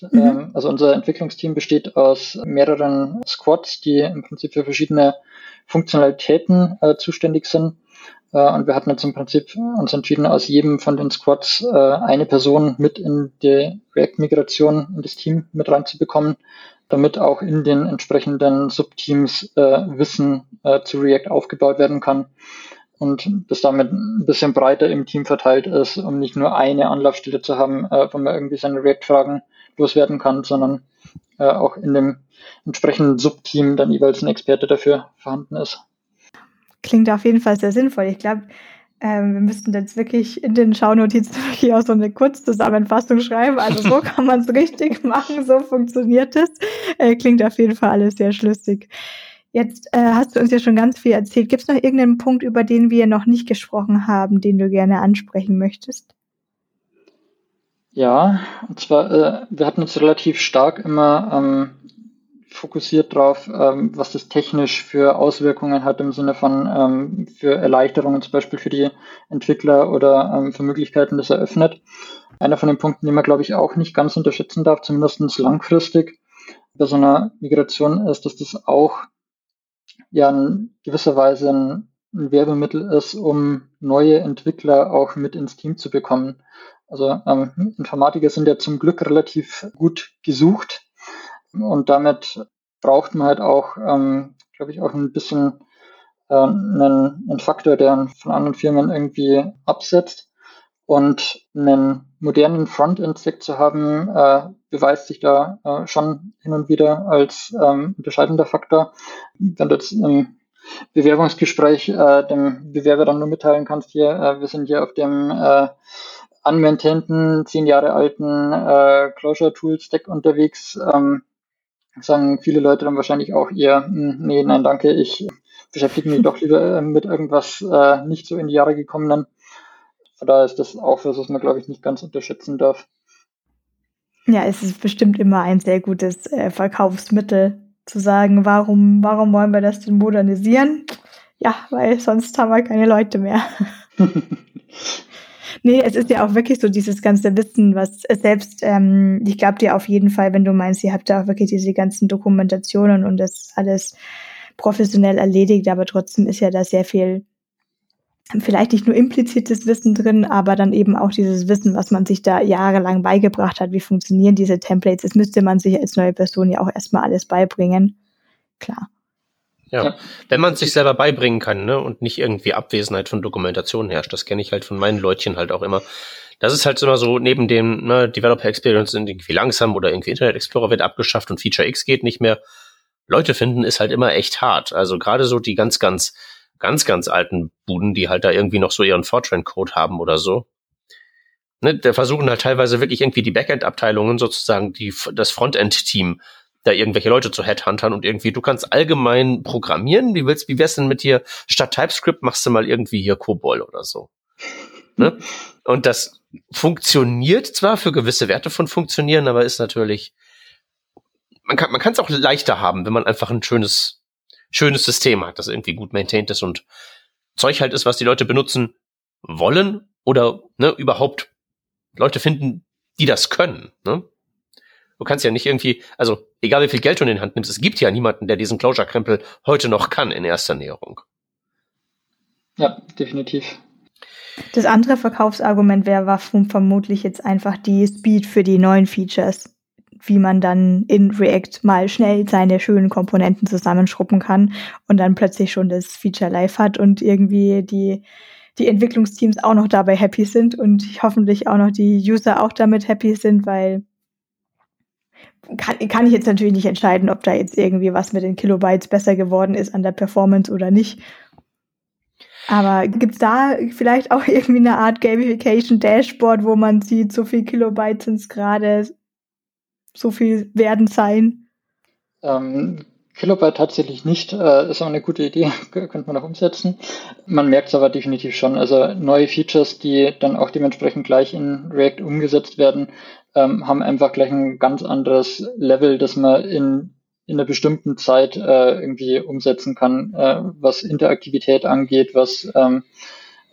Mhm. Ähm, also unser Entwicklungsteam besteht aus mehreren Squads, die im Prinzip für verschiedene Funktionalitäten äh, zuständig sind. Äh, und wir hatten jetzt im Prinzip uns entschieden, aus jedem von den Squads äh, eine Person mit in die React-Migration in das Team mit reinzubekommen, damit auch in den entsprechenden Subteams äh, Wissen zu React aufgebaut werden kann und das damit ein bisschen breiter im Team verteilt ist, um nicht nur eine Anlaufstelle zu haben, wo man irgendwie seine React-Fragen loswerden kann, sondern auch in dem entsprechenden Subteam dann jeweils ein Experte dafür vorhanden ist. Klingt auf jeden Fall sehr sinnvoll. Ich glaube, ähm, wir müssten jetzt wirklich in den Schaunotizen wirklich auch so eine Kurzzusammenfassung schreiben. Also so kann man es richtig machen, so funktioniert es. Äh, klingt auf jeden Fall alles sehr schlüssig. Jetzt äh, hast du uns ja schon ganz viel erzählt. Gibt es noch irgendeinen Punkt, über den wir noch nicht gesprochen haben, den du gerne ansprechen möchtest? Ja, und zwar, äh, wir hatten uns relativ stark immer ähm, fokussiert drauf, ähm, was das technisch für Auswirkungen hat im Sinne von ähm, für Erleichterungen zum Beispiel für die Entwickler oder ähm, für Möglichkeiten, das eröffnet. Einer von den Punkten, den man glaube ich auch nicht ganz unterschätzen darf, zumindest langfristig bei so einer Migration ist, dass das auch ja in gewisser Weise ein, ein Werbemittel ist, um neue Entwickler auch mit ins Team zu bekommen. Also ähm, Informatiker sind ja zum Glück relativ gut gesucht und damit braucht man halt auch, ähm, glaube ich, auch ein bisschen äh, einen, einen Faktor, der von anderen Firmen irgendwie absetzt. Und einen modernen Frontend-Stack zu haben, äh, beweist sich da äh, schon hin und wieder als ähm, unterscheidender Faktor. Wenn du jetzt im Bewerbungsgespräch äh, dem Bewerber dann nur mitteilen kannst, hier, äh, wir sind hier auf dem äh, unmaintainten, zehn Jahre alten äh, Closure Tool Stack unterwegs, ähm, sagen viele Leute dann wahrscheinlich auch eher, hm, nee, nein, danke, ich beschäftige mich doch lieber äh, mit irgendwas äh, nicht so in die Jahre gekommenen. Von daher ist das auch was, was man, glaube ich, nicht ganz unterschätzen darf. Ja, es ist bestimmt immer ein sehr gutes äh, Verkaufsmittel, zu sagen, warum, warum wollen wir das denn modernisieren? Ja, weil sonst haben wir keine Leute mehr. Nee, es ist ja auch wirklich so dieses ganze Wissen, was selbst, ähm, ich glaube dir auf jeden Fall, wenn du meinst, ihr habt da auch wirklich diese ganzen Dokumentationen und das alles professionell erledigt, aber trotzdem ist ja da sehr viel, vielleicht nicht nur implizites Wissen drin, aber dann eben auch dieses Wissen, was man sich da jahrelang beigebracht hat, wie funktionieren diese Templates, das müsste man sich als neue Person ja auch erstmal alles beibringen. Klar. Ja. ja. Wenn man es sich selber beibringen kann, ne, und nicht irgendwie Abwesenheit von Dokumentation herrscht, das kenne ich halt von meinen Leutchen halt auch immer. Das ist halt immer so, neben dem, ne, Developer Experience sind irgendwie langsam oder irgendwie Internet Explorer wird abgeschafft und Feature X geht nicht mehr. Leute finden ist halt immer echt hart. Also gerade so die ganz, ganz, ganz, ganz alten Buden, die halt da irgendwie noch so ihren Fortran-Code haben oder so. Ne, der versuchen halt teilweise wirklich irgendwie die Backend-Abteilungen sozusagen, die, das Frontend-Team da irgendwelche Leute zu Headhuntern und irgendwie, du kannst allgemein programmieren. Wie willst, wie wär's denn mit dir? Statt TypeScript machst du mal irgendwie hier COBOL oder so. Ne? Und das funktioniert zwar für gewisse Werte von funktionieren, aber ist natürlich, man kann, man kann es auch leichter haben, wenn man einfach ein schönes, schönes System hat, das irgendwie gut maintained ist und Zeug halt ist, was die Leute benutzen wollen oder ne, überhaupt Leute finden, die das können. Ne? Du kannst ja nicht irgendwie, also egal wie viel Geld du in die Hand nimmst, es gibt ja niemanden, der diesen Closure-Krempel heute noch kann in erster Näherung. Ja, definitiv. Das andere Verkaufsargument wäre war vermutlich jetzt einfach die Speed für die neuen Features, wie man dann in React mal schnell seine schönen Komponenten zusammenschruppen kann und dann plötzlich schon das Feature live hat und irgendwie die die Entwicklungsteams auch noch dabei happy sind und hoffentlich auch noch die User auch damit happy sind, weil kann, kann ich jetzt natürlich nicht entscheiden, ob da jetzt irgendwie was mit den Kilobytes besser geworden ist an der Performance oder nicht. Aber gibt's da vielleicht auch irgendwie eine Art Gamification Dashboard, wo man sieht, so viel sind es gerade, so viel werden sein? Ähm, Kilobyte tatsächlich nicht, äh, ist auch eine gute Idee, könnte man auch umsetzen. Man merkt es aber definitiv schon. Also neue Features, die dann auch dementsprechend gleich in React umgesetzt werden, ähm, haben einfach gleich ein ganz anderes Level, das man in, in einer bestimmten Zeit äh, irgendwie umsetzen kann, äh, was Interaktivität angeht, was ähm,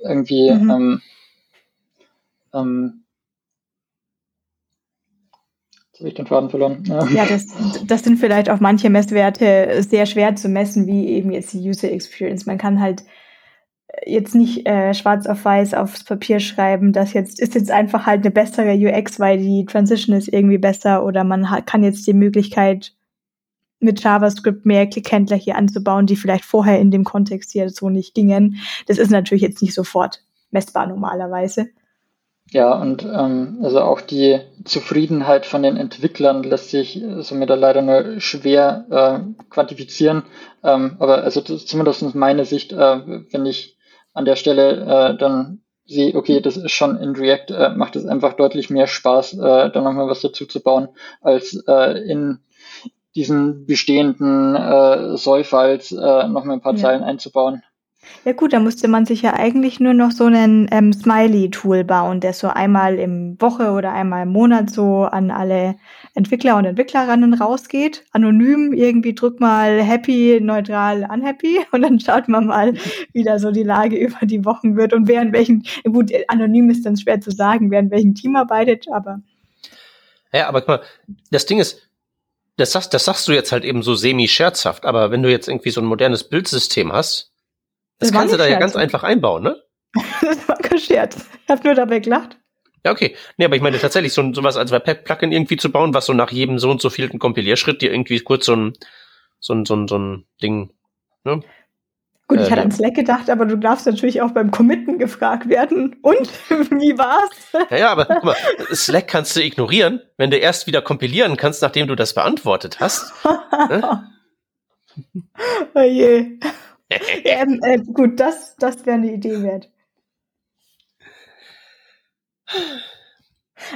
irgendwie mhm. ähm, ähm, habe ich den Faden verloren. Ja, ja das, das sind vielleicht auch manche Messwerte sehr schwer zu messen, wie eben jetzt die User Experience. Man kann halt jetzt nicht äh, schwarz auf weiß aufs Papier schreiben, das jetzt ist jetzt einfach halt eine bessere UX, weil die Transition ist irgendwie besser oder man hat, kann jetzt die Möglichkeit mit JavaScript mehr Klickhändler hier anzubauen, die vielleicht vorher in dem Kontext hier so nicht gingen. Das ist natürlich jetzt nicht sofort messbar normalerweise. Ja, und ähm, also auch die Zufriedenheit von den Entwicklern lässt sich somit leider nur schwer äh, quantifizieren. Ähm, aber also das ist zumindest meine Sicht, äh, wenn ich an der Stelle äh, dann sehe, okay, das ist schon in React, äh, macht es einfach deutlich mehr Spaß, äh, da nochmal was dazu zu bauen, als äh, in diesen bestehenden äh, Soll-Files äh, nochmal ein paar ja. Zeilen einzubauen. Ja gut, da musste man sich ja eigentlich nur noch so einen ähm, Smiley-Tool bauen, der so einmal im Woche oder einmal im Monat so an alle Entwickler und Entwicklerinnen rausgeht. Anonym irgendwie drück mal happy, neutral, unhappy und dann schaut man mal, wie da so die Lage über die Wochen wird und während welchen, gut, anonym ist dann schwer zu sagen, während welchem Team arbeitet, aber. Ja, aber guck mal, das Ding ist, das sagst, das sagst du jetzt halt eben so semi-scherzhaft, aber wenn du jetzt irgendwie so ein modernes Bildsystem hast, das, das kannst du da Scherz. ja ganz einfach einbauen, ne? das war kein Scherz. Ich habe nur dabei gelacht. Ja, okay. Nee, aber ich meine tatsächlich so, was als Web-Plugin irgendwie zu bauen, was so nach jedem so und so vielen Kompilierschritt dir irgendwie kurz so ein, so ein, so ein, so ein Ding, ne? Gut, ich äh, hatte an Slack gedacht, aber du darfst natürlich auch beim Committen gefragt werden. Und wie war's? Ja, ja, aber guck mal, Slack kannst du ignorieren, wenn du erst wieder kompilieren kannst, nachdem du das beantwortet hast. ne? Oh je. Ähm, äh, gut, das, das wäre eine Idee wert.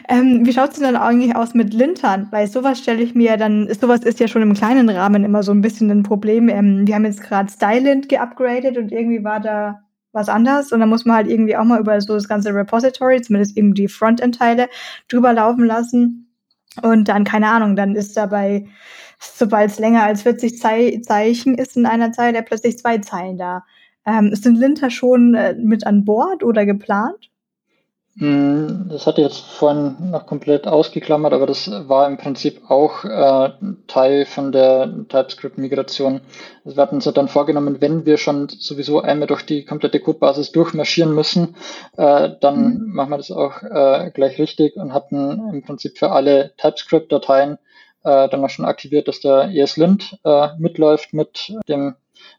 Ähm, wie schaut es denn dann eigentlich aus mit Lintern? Weil sowas stelle ich mir dann, sowas ist ja schon im kleinen Rahmen immer so ein bisschen ein Problem. Ähm, wir haben jetzt gerade Stylint geupgradet und irgendwie war da was anders und dann muss man halt irgendwie auch mal über so das ganze Repository, zumindest eben die Frontend-Teile, drüber laufen lassen. Und dann, keine Ahnung, dann ist dabei sobald es länger als 40 Ze Zeichen ist in einer Zeile, plötzlich zwei Zeilen da. Ähm, sind Linter schon äh, mit an Bord oder geplant? Hm, das hatte ich jetzt vorhin noch komplett ausgeklammert, aber das war im Prinzip auch äh, Teil von der TypeScript-Migration. Also wir hatten uns dann vorgenommen, wenn wir schon sowieso einmal durch die komplette Codebasis durchmarschieren müssen, äh, dann mhm. machen wir das auch äh, gleich richtig und hatten im Prinzip für alle TypeScript-Dateien äh, dann auch schon aktiviert, dass der ESLint äh, mitläuft mit dem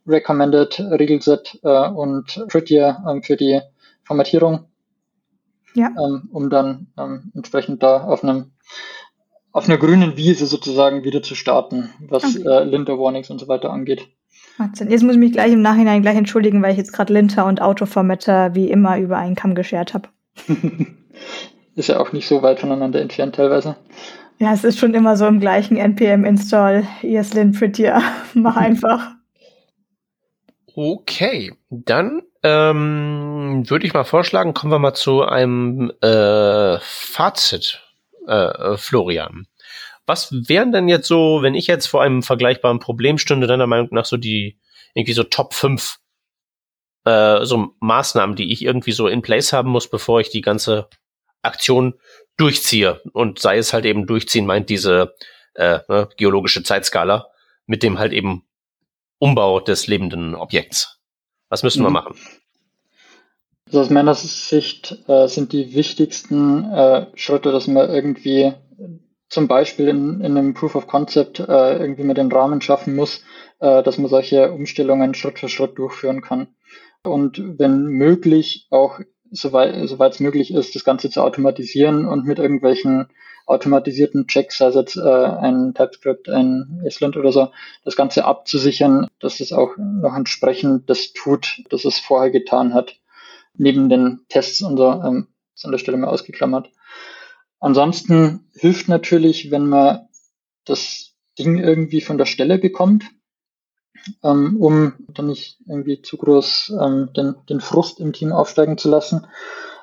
Recommended Regelset äh, und Prettier ähm, für die Formatierung, ja. ähm, um dann ähm, entsprechend da auf einem auf einer grünen Wiese sozusagen wieder zu starten, was okay. äh, Linter Warnings und so weiter angeht. Jetzt muss ich mich gleich im Nachhinein gleich entschuldigen, weil ich jetzt gerade Linter und Autoformatter wie immer über einen Kamm geschert habe. Ist ja auch nicht so weit voneinander entfernt teilweise. Ja, es ist schon immer so im gleichen npm-Install, ESLint Prettier. Mach einfach. Okay, dann ähm, würde ich mal vorschlagen, kommen wir mal zu einem äh, Fazit, äh, Florian. Was wären denn jetzt so, wenn ich jetzt vor einem vergleichbaren Problem stünde, deiner Meinung nach so die irgendwie so Top 5 äh, so Maßnahmen, die ich irgendwie so in place haben muss, bevor ich die ganze Aktion durchziehe. Und sei es halt eben durchziehen, meint diese äh, ne, geologische Zeitskala mit dem halt eben Umbau des lebenden Objekts. Was müssen mhm. wir machen? Also aus meiner Sicht äh, sind die wichtigsten äh, Schritte, dass man irgendwie zum Beispiel in, in einem Proof of Concept äh, irgendwie mit den Rahmen schaffen muss, äh, dass man solche Umstellungen Schritt für Schritt durchführen kann. Und wenn möglich auch soweit es möglich ist, das Ganze zu automatisieren und mit irgendwelchen automatisierten Checks, sei es jetzt äh, ein TypeScript, ein ESLint oder so, das Ganze abzusichern, dass es auch noch entsprechend das tut, das es vorher getan hat, neben den Tests und so, ähm, ist an der Stelle mal ausgeklammert. Ansonsten hilft natürlich, wenn man das Ding irgendwie von der Stelle bekommt. Ähm, um dann nicht irgendwie zu groß ähm, den, den Frust im Team aufsteigen zu lassen.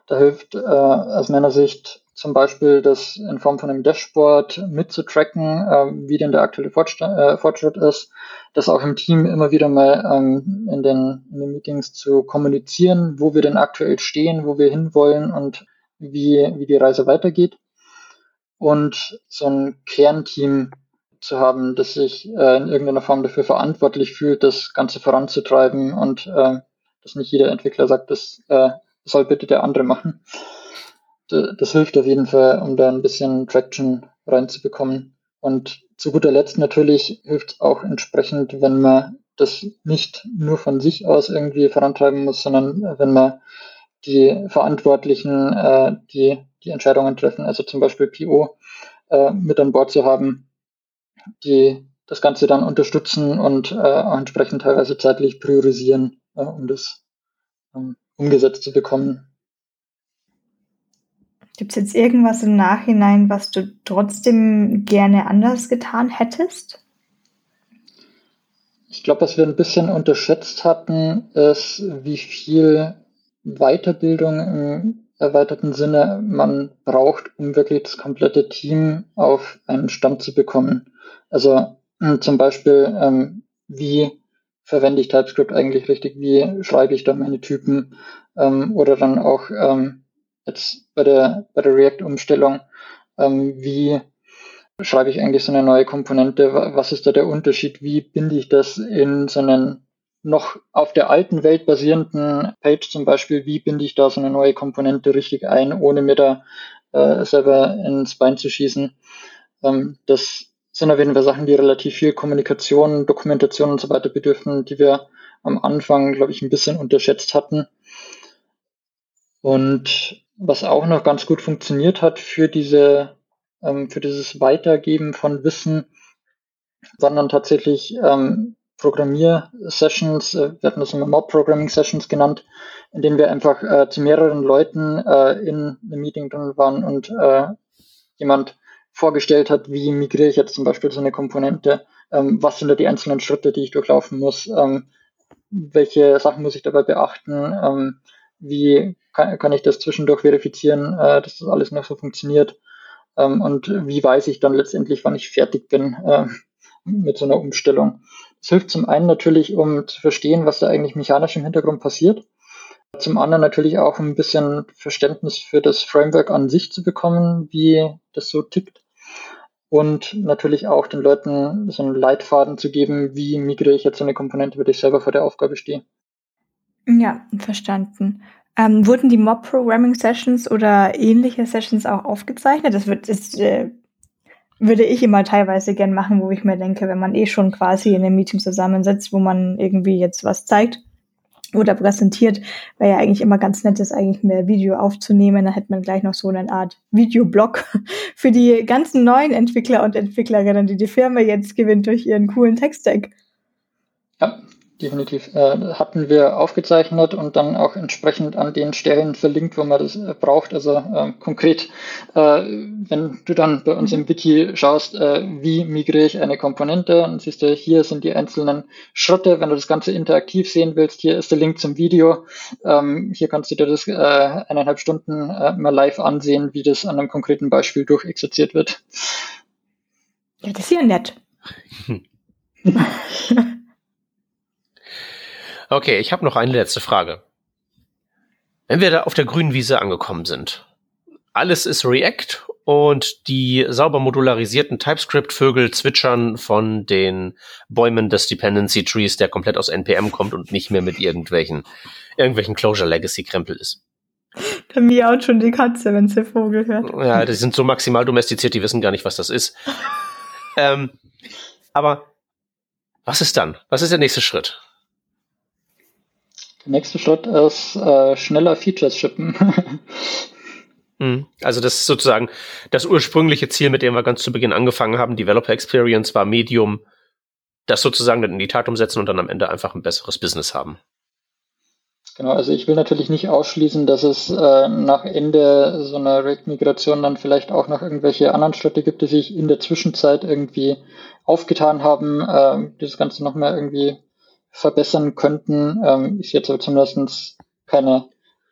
Da hilft äh, aus meiner Sicht zum Beispiel das in Form von einem Dashboard mitzutracken, äh, wie denn der aktuelle äh, Fortschritt ist, das auch im Team immer wieder mal ähm, in, den, in den Meetings zu kommunizieren, wo wir denn aktuell stehen, wo wir hinwollen und wie, wie die Reise weitergeht. Und so ein Kernteam zu haben, das sich äh, in irgendeiner Form dafür verantwortlich fühlt, das Ganze voranzutreiben und äh, dass nicht jeder Entwickler sagt, das äh, soll bitte der andere machen das hilft auf jeden Fall, um da ein bisschen Traction reinzubekommen. Und zu guter Letzt natürlich hilft es auch entsprechend, wenn man das nicht nur von sich aus irgendwie vorantreiben muss, sondern wenn man die Verantwortlichen, äh, die die Entscheidungen treffen, also zum Beispiel PO, äh, mit an Bord zu haben, die das Ganze dann unterstützen und äh, auch entsprechend teilweise zeitlich priorisieren, äh, um das ähm, umgesetzt zu bekommen. Gibt es jetzt irgendwas im Nachhinein, was du trotzdem gerne anders getan hättest? Ich glaube, was wir ein bisschen unterschätzt hatten, ist, wie viel Weiterbildung im erweiterten Sinne man braucht, um wirklich das komplette Team auf einen Stand zu bekommen. Also hm, zum Beispiel, ähm, wie verwende ich TypeScript eigentlich richtig, wie schreibe ich da meine Typen ähm, oder dann auch, ähm, jetzt bei der, bei der React-Umstellung, ähm, wie schreibe ich eigentlich so eine neue Komponente? Was ist da der Unterschied? Wie binde ich das in so einen noch auf der alten Welt basierenden Page zum Beispiel? Wie binde ich da so eine neue Komponente richtig ein, ohne mir da äh, selber ins Bein zu schießen? Ähm, das sind jeden Fall Sachen, die relativ viel Kommunikation, Dokumentation und so weiter bedürfen, die wir am Anfang, glaube ich, ein bisschen unterschätzt hatten. Und was auch noch ganz gut funktioniert hat für diese, ähm, für dieses Weitergeben von Wissen, waren dann tatsächlich ähm, Programmier-Sessions, äh, wir hatten das immer Mob-Programming-Sessions genannt, in denen wir einfach äh, zu mehreren Leuten äh, in einem Meeting drin waren und äh, jemand vorgestellt hat, wie migriere ich jetzt zum Beispiel so eine Komponente, ähm, was sind da die einzelnen Schritte, die ich durchlaufen muss, ähm, welche Sachen muss ich dabei beachten, ähm, wie kann, kann ich das zwischendurch verifizieren, äh, dass das alles noch so funktioniert ähm, und wie weiß ich dann letztendlich, wann ich fertig bin äh, mit so einer Umstellung. Das hilft zum einen natürlich, um zu verstehen, was da eigentlich mechanisch im Hintergrund passiert. Zum anderen natürlich auch ein bisschen Verständnis für das Framework an sich zu bekommen, wie das so tickt. Und natürlich auch den Leuten so einen Leitfaden zu geben, wie migriere ich jetzt so eine Komponente, wenn ich selber vor der Aufgabe stehe. Ja, verstanden. Ähm, wurden die Mob-Programming-Sessions oder ähnliche Sessions auch aufgezeichnet? Das, wird, das äh, würde ich immer teilweise gern machen, wo ich mir denke, wenn man eh schon quasi in einem Meeting zusammensitzt, wo man irgendwie jetzt was zeigt oder präsentiert, wäre ja eigentlich immer ganz nett, das eigentlich mehr Video aufzunehmen. Da hätte man gleich noch so eine Art Videoblog für die ganzen neuen Entwickler und Entwicklerinnen, die die Firma jetzt gewinnt durch ihren coolen Tech-Stack. Ja, definitiv. Äh, hatten wir aufgezeichnet und dann auch entsprechend an den Stellen verlinkt, wo man das äh, braucht. Also äh, konkret, äh, wenn du dann bei uns im Wiki schaust, äh, wie migriere ich eine Komponente, dann siehst du, hier sind die einzelnen Schritte. Wenn du das Ganze interaktiv sehen willst, hier ist der Link zum Video. Ähm, hier kannst du dir das äh, eineinhalb Stunden mal live ansehen, wie das an einem konkreten Beispiel durchexerziert wird. Ja, das ist ja nett. Okay, ich habe noch eine letzte Frage. Wenn wir da auf der grünen Wiese angekommen sind, alles ist React und die sauber modularisierten TypeScript-Vögel zwitschern von den Bäumen des Dependency Trees, der komplett aus NPM kommt und nicht mehr mit irgendwelchen, irgendwelchen Closure Legacy-Krempel ist. Da miaut schon die Katze, wenn sie Vogel hört. Ja, die sind so maximal domestiziert, die wissen gar nicht, was das ist. ähm, aber was ist dann? Was ist der nächste Schritt? Der nächste Schritt ist äh, schneller Features shippen. Hm. also das ist sozusagen das ursprüngliche Ziel, mit dem wir ganz zu Beginn angefangen haben. Developer Experience war Medium, das sozusagen dann in die Tat umsetzen und dann am Ende einfach ein besseres Business haben. Genau, also ich will natürlich nicht ausschließen, dass es äh, nach Ende so einer React-Migration dann vielleicht auch noch irgendwelche anderen Schritte gibt, die sich in der Zwischenzeit irgendwie aufgetan haben, äh, das Ganze nochmal irgendwie verbessern könnten. Ähm, ich jetzt aber zumindest keine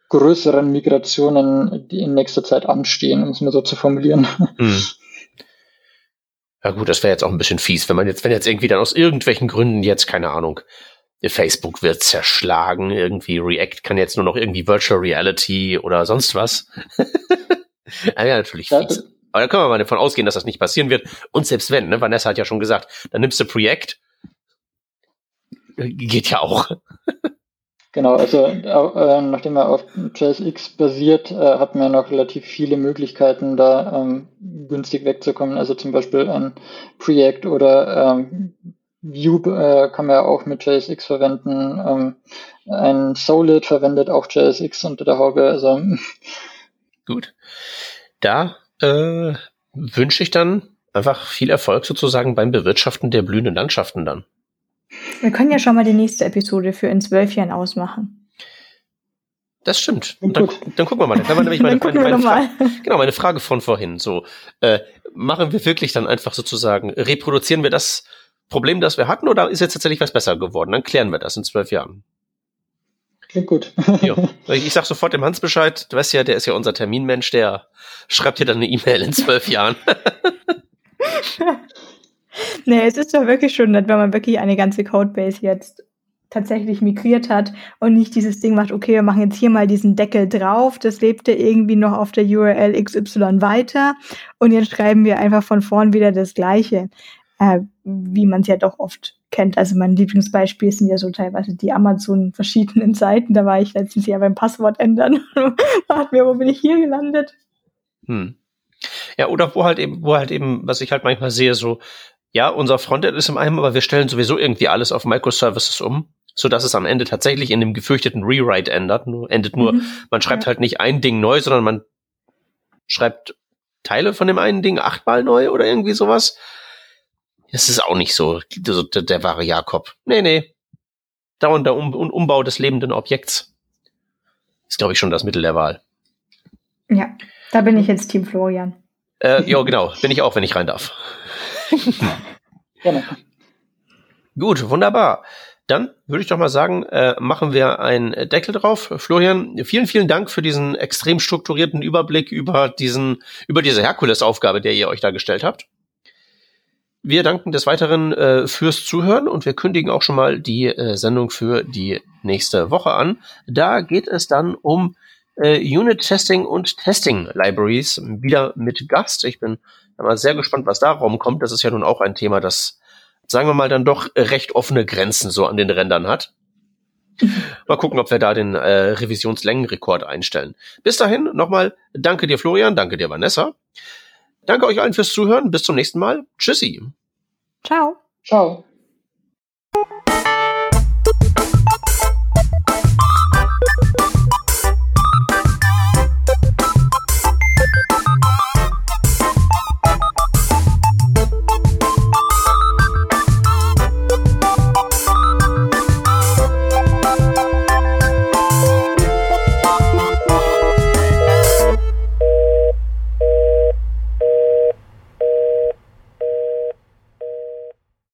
größeren Migrationen, die in nächster Zeit anstehen, um es mal so zu formulieren. Hm. Ja gut, das wäre jetzt auch ein bisschen fies, wenn man jetzt, wenn jetzt irgendwie dann aus irgendwelchen Gründen jetzt, keine Ahnung, Facebook wird zerschlagen, irgendwie React kann jetzt nur noch irgendwie Virtual Reality oder sonst was. ja, ja, natürlich fies. Aber da können wir mal davon ausgehen, dass das nicht passieren wird. Und selbst wenn, ne, Vanessa hat ja schon gesagt, dann nimmst du Projekt. Geht ja auch. Genau, also äh, nachdem er auf JSX basiert, äh, hat man ja noch relativ viele Möglichkeiten, da ähm, günstig wegzukommen. Also zum Beispiel ein Preact oder ähm, Vue äh, kann man ja auch mit JSX verwenden. Ähm, ein Solid verwendet auch JSX unter der Haube. Also gut. Da äh, wünsche ich dann einfach viel Erfolg sozusagen beim Bewirtschaften der blühenden Landschaften dann. Wir können ja schon mal die nächste Episode für in zwölf Jahren ausmachen. Das stimmt. Und dann, dann gucken wir mal. Dann war nämlich meine, meine, meine, Frage, genau, meine Frage von vorhin. So, äh, machen wir wirklich dann einfach sozusagen, reproduzieren wir das Problem, das wir hatten, oder ist jetzt tatsächlich was besser geworden? Dann klären wir das in zwölf Jahren. Klingt gut. Ich sag sofort dem Hans Bescheid. Du weißt ja, der ist ja unser Terminmensch, der schreibt dir dann eine E-Mail in zwölf Jahren. nee, es ist doch wirklich schon nett, wenn man wirklich eine ganze Codebase jetzt tatsächlich migriert hat und nicht dieses Ding macht, okay, wir machen jetzt hier mal diesen Deckel drauf, das lebte irgendwie noch auf der URL XY weiter und jetzt schreiben wir einfach von vorn wieder das Gleiche äh, wie man es ja doch oft kennt. Also mein Lieblingsbeispiel sind ja so teilweise die Amazon verschiedenen Seiten. Da war ich letztens ja beim Passwort ändern. Fragt mir, wo bin ich hier gelandet? Hm. Ja, oder wo halt eben, wo halt eben, was ich halt manchmal sehe, so, ja, unser Frontend ist im einen, aber wir stellen sowieso irgendwie alles auf Microservices um, so dass es am Ende tatsächlich in dem gefürchteten Rewrite ändert, nur, endet nur, mhm. man schreibt ja. halt nicht ein Ding neu, sondern man schreibt Teile von dem einen Ding achtmal neu oder irgendwie sowas. Das ist auch nicht so der, der wahre Jakob. Nee, nee. Dauernder um Umbau des lebenden Objekts ist, glaube ich, schon das Mittel der Wahl. Ja, da bin ich jetzt Team Florian. Äh, ja, genau. Bin ich auch, wenn ich rein darf. Gerne. Gut, wunderbar. Dann würde ich doch mal sagen, äh, machen wir einen Deckel drauf. Florian, vielen, vielen Dank für diesen extrem strukturierten Überblick über diesen, über diese Herkulesaufgabe, der ihr euch da gestellt habt. Wir danken des Weiteren äh, fürs Zuhören und wir kündigen auch schon mal die äh, Sendung für die nächste Woche an. Da geht es dann um äh, Unit Testing und Testing Libraries wieder mit Gast. Ich bin mal sehr gespannt, was da rumkommt. Das ist ja nun auch ein Thema, das, sagen wir mal, dann doch recht offene Grenzen so an den Rändern hat. Mal gucken, ob wir da den äh, Revisionslängenrekord einstellen. Bis dahin nochmal danke dir, Florian, danke dir, Vanessa. Danke euch allen fürs Zuhören. Bis zum nächsten Mal. Tschüssi. Ciao. Ciao.